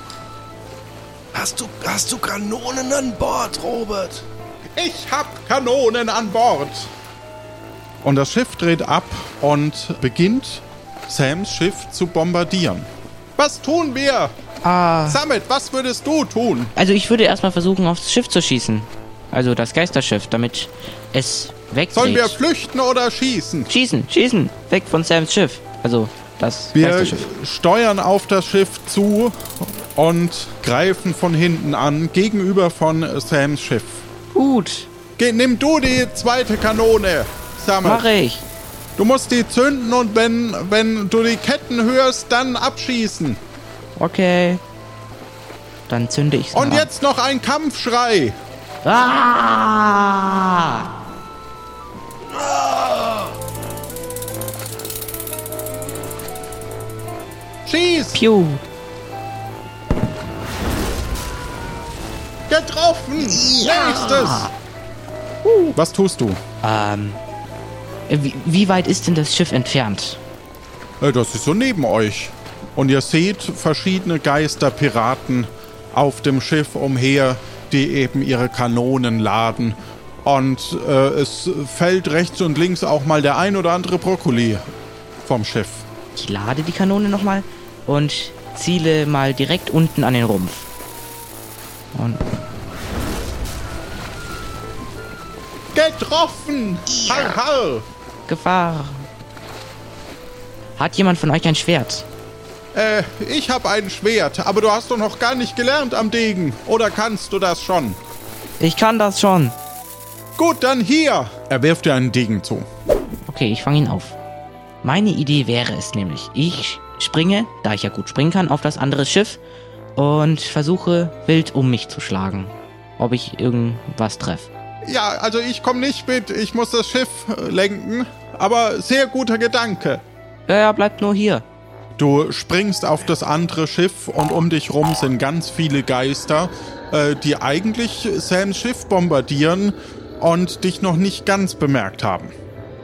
Hast du, hast du Kanonen an Bord, Robert? Ich hab Kanonen an Bord. Und das Schiff dreht ab und beginnt Sams Schiff zu bombardieren. Was tun wir? Ah. Samet, was würdest du tun? Also ich würde erstmal versuchen, aufs Schiff zu schießen. Also das Geisterschiff, damit es wegdreht. Sollen wir flüchten oder schießen? Schießen, schießen. Weg von Sams Schiff. Also das Wir Geisterschiff. steuern auf das Schiff zu und greifen von hinten an, gegenüber von Sams Schiff. Gut, Geh, nimm du die zweite Kanone, Samet. mache ich. Du musst die zünden und wenn, wenn du die Ketten hörst, dann abschießen. Okay. Dann zünde ich Und jetzt noch ein Kampfschrei. Ah! Schieß! Piu. Getroffen! Nächstes! Was tust du? Ähm. Wie, wie weit ist denn das Schiff entfernt? Äh, Das ist so neben euch. Und ihr seht verschiedene Geisterpiraten auf dem Schiff umher, die eben ihre Kanonen laden. Und äh, es fällt rechts und links auch mal der ein oder andere Brokkoli vom Schiff. Ich lade die Kanone nochmal und ziele mal direkt unten an den Rumpf. Und Getroffen! Har, har! Gefahr. Hat jemand von euch ein Schwert? Äh, ich habe ein Schwert, aber du hast doch noch gar nicht gelernt am Degen. Oder kannst du das schon? Ich kann das schon. Gut, dann hier. Er wirft dir einen Degen zu. Okay, ich fange ihn auf. Meine Idee wäre es nämlich, ich springe, da ich ja gut springen kann, auf das andere Schiff und versuche wild um mich zu schlagen. Ob ich irgendwas treffe. Ja, also ich komme nicht mit. Ich muss das Schiff äh, lenken. Aber sehr guter Gedanke. Ja, ja, bleibt nur hier. Du springst auf das andere Schiff und um dich rum sind ganz viele Geister, äh, die eigentlich Sams Schiff bombardieren und dich noch nicht ganz bemerkt haben.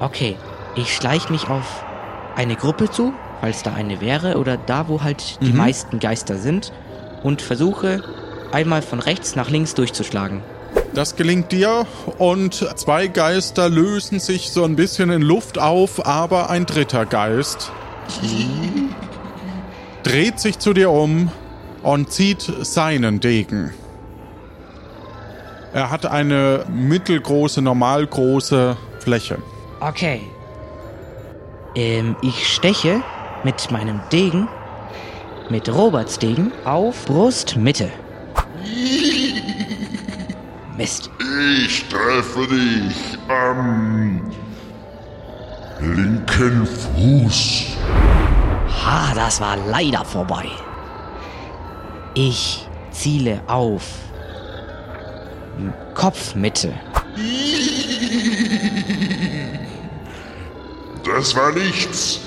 Okay, ich schleiche mich auf eine Gruppe zu, falls da eine wäre, oder da, wo halt die meisten Geister sind, und versuche einmal von rechts nach links durchzuschlagen. Das gelingt dir und zwei Geister lösen sich so ein bisschen in Luft auf, aber ein dritter Geist dreht sich zu dir um und zieht seinen Degen. Er hat eine mittelgroße, normalgroße Fläche. Okay. Ähm, ich steche mit meinem Degen, mit Roberts Degen, auf Brustmitte. Mist. Ich treffe dich am linken Fuß. Ha, das war leider vorbei. Ich ziele auf Kopfmitte. Das war nichts.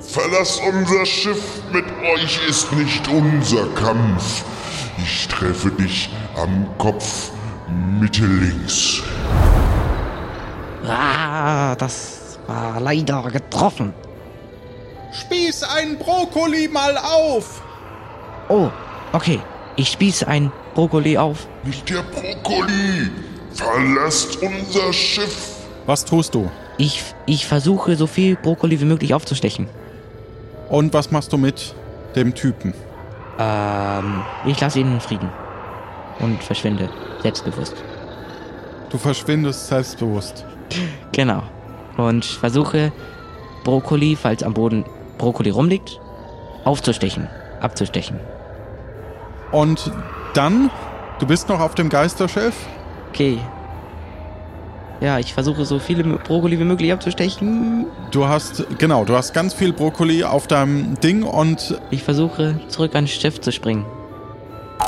Verlass unser Schiff, mit euch ist nicht unser Kampf. Ich treffe dich am Kopf Mitte links. Ah, das war leider getroffen. Spieß einen Brokkoli mal auf! Oh, okay. Ich spieße ein Brokkoli auf. Nicht der Brokkoli. Verlasst unser Schiff. Was tust du? Ich, ich versuche so viel Brokkoli wie möglich aufzustechen. Und was machst du mit dem Typen? Ähm, ich lasse ihn in Frieden. Und verschwinde. Selbstbewusst. Du verschwindest selbstbewusst. Genau. Und versuche Brokkoli, falls am Boden Brokkoli rumliegt, aufzustechen. Abzustechen. Und dann, du bist noch auf dem Geisterschiff? Okay. Ja, ich versuche so viele Brokkoli wie möglich abzustechen. Du hast, genau, du hast ganz viel Brokkoli auf deinem Ding und, Ich versuche zurück ans Schiff zu springen.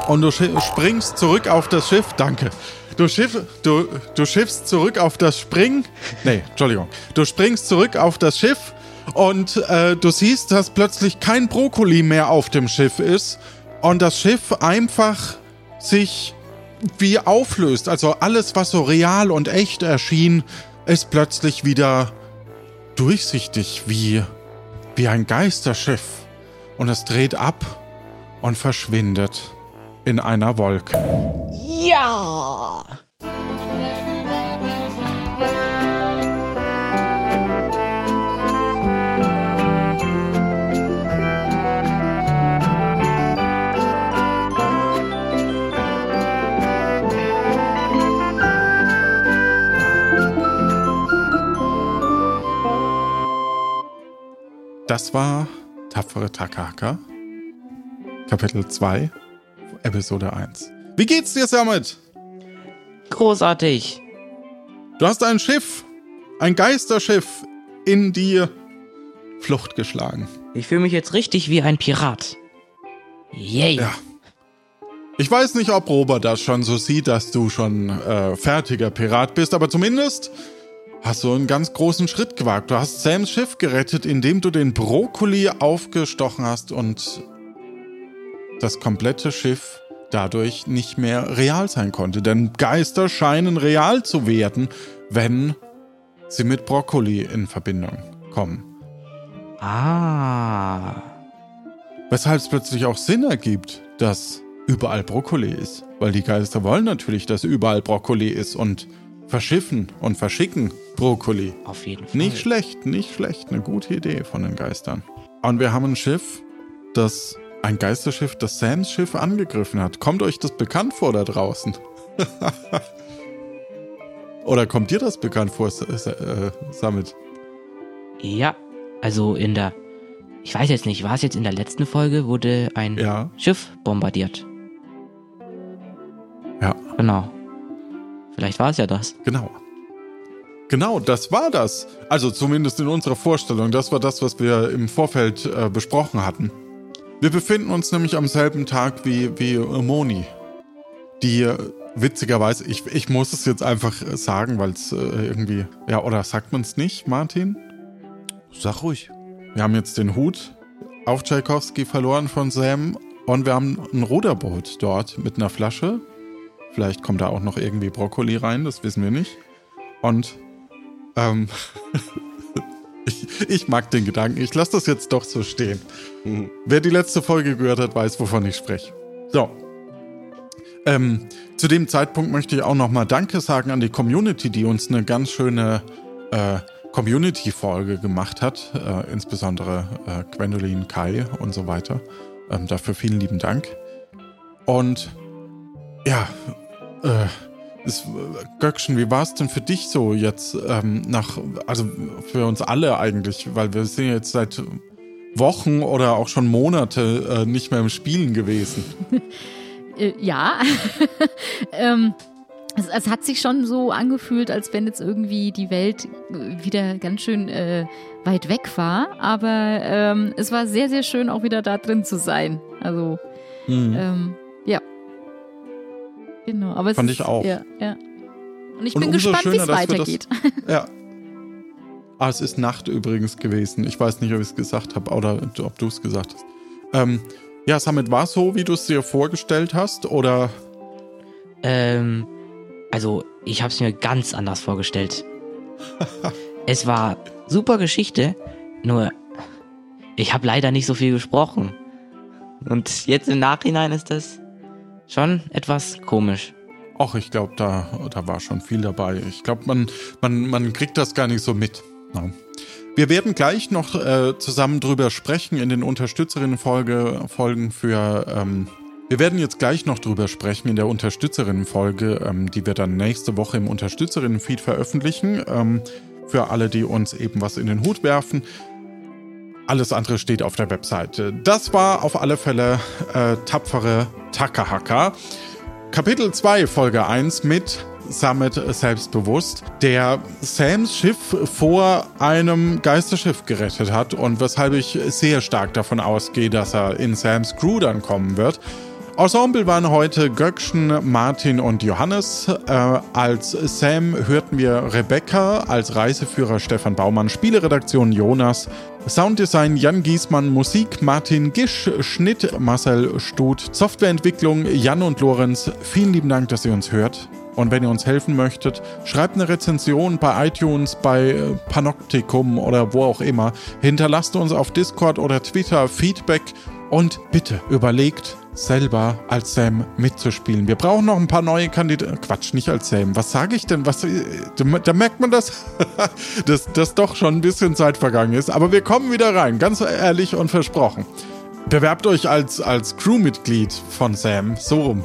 Und du springst zurück auf das Schiff. Danke. Du, schiff, du, du schiffst zurück auf das Spring. Nee, Entschuldigung. Du springst zurück auf das Schiff und äh, du siehst, dass plötzlich kein Brokkoli mehr auf dem Schiff ist und das Schiff einfach sich wie auflöst. Also alles, was so real und echt erschien, ist plötzlich wieder durchsichtig wie, wie ein Geisterschiff. Und es dreht ab und verschwindet in einer Wolke. Ja! Das war Tapfere Takahaka, Kapitel 2, Episode 1. Wie geht's dir damit? Großartig. Du hast ein Schiff, ein Geisterschiff in die Flucht geschlagen. Ich fühle mich jetzt richtig wie ein Pirat. Yay. Ja. Ich weiß nicht, ob Robert das schon so sieht, dass du schon äh, fertiger Pirat bist, aber zumindest hast du einen ganz großen Schritt gewagt. Du hast Sams Schiff gerettet, indem du den Brokkoli aufgestochen hast und das komplette Schiff dadurch nicht mehr real sein konnte. Denn Geister scheinen real zu werden, wenn sie mit Brokkoli in Verbindung kommen. Ah. Weshalb es plötzlich auch Sinn ergibt, dass überall Brokkoli ist. Weil die Geister wollen natürlich, dass überall Brokkoli ist und verschiffen und verschicken Brokkoli. Auf jeden Fall. Nicht schlecht, nicht schlecht. Eine gute Idee von den Geistern. Und wir haben ein Schiff, das ein Geisterschiff, das Sams Schiff angegriffen hat. Kommt euch das bekannt vor da draußen? Oder kommt dir das bekannt vor, S- S- äh, Samit? Ja, also in der. Ich weiß jetzt nicht, war es jetzt in der letzten Folge, wurde ein Ja. Schiff bombardiert. Ja. Genau. Vielleicht war es ja das. Genau. Genau, das war das. Also zumindest in unserer Vorstellung. Das war das, was wir im Vorfeld äh, besprochen hatten. Wir befinden uns nämlich am selben Tag wie, wie Moni. Die äh, witzigerweise, ich, ich muss es jetzt einfach äh, sagen, weil es äh, irgendwie. Ja, oder sagt man es nicht, Martin? Sag ruhig. Wir haben jetzt den Hut auf Tchaikovsky verloren von Sam und wir haben ein Ruderboot dort mit einer Flasche. Vielleicht kommt da auch noch irgendwie Brokkoli rein, das wissen wir nicht. Und ähm, ich, ich mag den Gedanken. Ich lasse das jetzt doch so stehen. Wer die letzte Folge gehört hat, weiß, wovon ich spreche. So. Ähm, zu dem Zeitpunkt möchte ich auch nochmal Danke sagen an die Community, die uns eine ganz schöne äh, Community-Folge gemacht hat. Äh, insbesondere äh, Gwendolyn, Kai und so weiter. Ähm, dafür vielen lieben Dank. Und ja, äh, ist, Göckchen, wie war es denn für dich so jetzt ähm, nach, also für uns alle eigentlich, weil wir sind jetzt seit Wochen oder auch schon Monate äh, nicht mehr im Spielen gewesen. Äh, ja. ähm, es, es hat sich schon so angefühlt, als wenn jetzt irgendwie die Welt äh, wieder ganz schön äh, weit weg war. Aber ähm, es war sehr, sehr schön, auch wieder da drin zu sein. Also, Mhm. ähm. Genau. Aber es Fand ist, ich auch. Ja, ja. Und ich Und bin gespannt, wie es wir das- weitergeht. Ja. Ah, es ist Nacht übrigens gewesen. Ich weiß nicht, ob ich es gesagt habe oder ob du es gesagt hast. Ähm, ja, Samit, war es so, wie du es dir vorgestellt hast? Oder Ähm, also, ich habe es mir ganz anders vorgestellt. es war super Geschichte, nur ich habe leider nicht so viel gesprochen. Und jetzt im Nachhinein ist das schon etwas komisch. Ach, ich glaube, da, da war schon viel dabei. Ich glaube, man, man, man kriegt das gar nicht so mit. Ja. Wir werden gleich noch äh, zusammen drüber sprechen in den Unterstützerinnen-Folge Folgen für. Ähm, wir werden jetzt gleich noch drüber sprechen in der Unterstützerinnen-Folge, ähm, die wir dann nächste Woche im Unterstützerinnen-Feed veröffentlichen. Ähm, für alle, die uns eben was in den Hut werfen. Alles andere steht auf der Webseite. Das war auf alle Fälle äh, tapfere Takahaka. Kapitel 2, Folge 1 mit Summit selbstbewusst, der Sams Schiff vor einem Geisterschiff gerettet hat und weshalb ich sehr stark davon ausgehe, dass er in Sams Crew dann kommen wird. Ensemble waren heute Göckchen, Martin und Johannes. Äh, als Sam hörten wir Rebecca, als Reiseführer Stefan Baumann, Spieleredaktion Jonas, Sounddesign Jan Giesmann, Musik Martin Gisch, Schnitt Marcel Stut, Softwareentwicklung Jan und Lorenz. Vielen lieben Dank, dass ihr uns hört. Und wenn ihr uns helfen möchtet, schreibt eine Rezension bei iTunes, bei Panoptikum oder wo auch immer. Hinterlasst uns auf Discord oder Twitter Feedback und bitte überlegt, selber als Sam mitzuspielen. Wir brauchen noch ein paar neue Kandidaten. Quatsch, nicht als Sam. Was sage ich denn? Was, da, merkt man das, dass, dass doch schon ein bisschen Zeit vergangen ist. Aber wir kommen wieder rein, ganz ehrlich und versprochen. Bewerbt euch als, als Crewmitglied von Sam. So rum.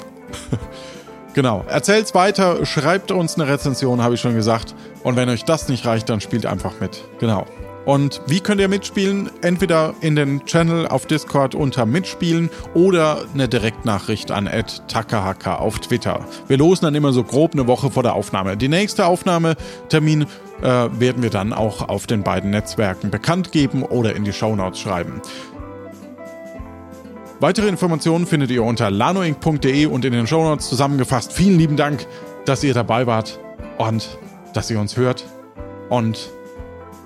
genau. Erzählt's weiter, schreibt uns eine Rezension, habe ich schon gesagt. Und wenn euch das nicht reicht, dann spielt einfach mit. Genau. Und wie könnt ihr mitspielen? Entweder in den Channel auf Discord unter Mitspielen oder eine Direktnachricht an Takahaka auf Twitter. Wir losen dann immer so grob eine Woche vor der Aufnahme. Die nächste Aufnahmetermin äh, werden wir dann auch auf den beiden Netzwerken bekannt geben oder in die Shownotes schreiben. Weitere Informationen findet ihr unter lanoinc.de und in den Shownotes zusammengefasst. Vielen lieben Dank, dass ihr dabei wart und dass ihr uns hört. Und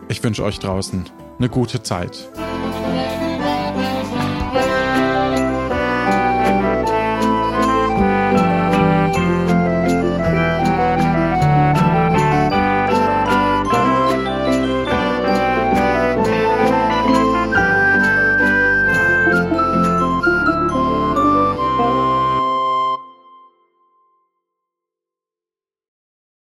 ich wünsche euch draußen eine gute Zeit.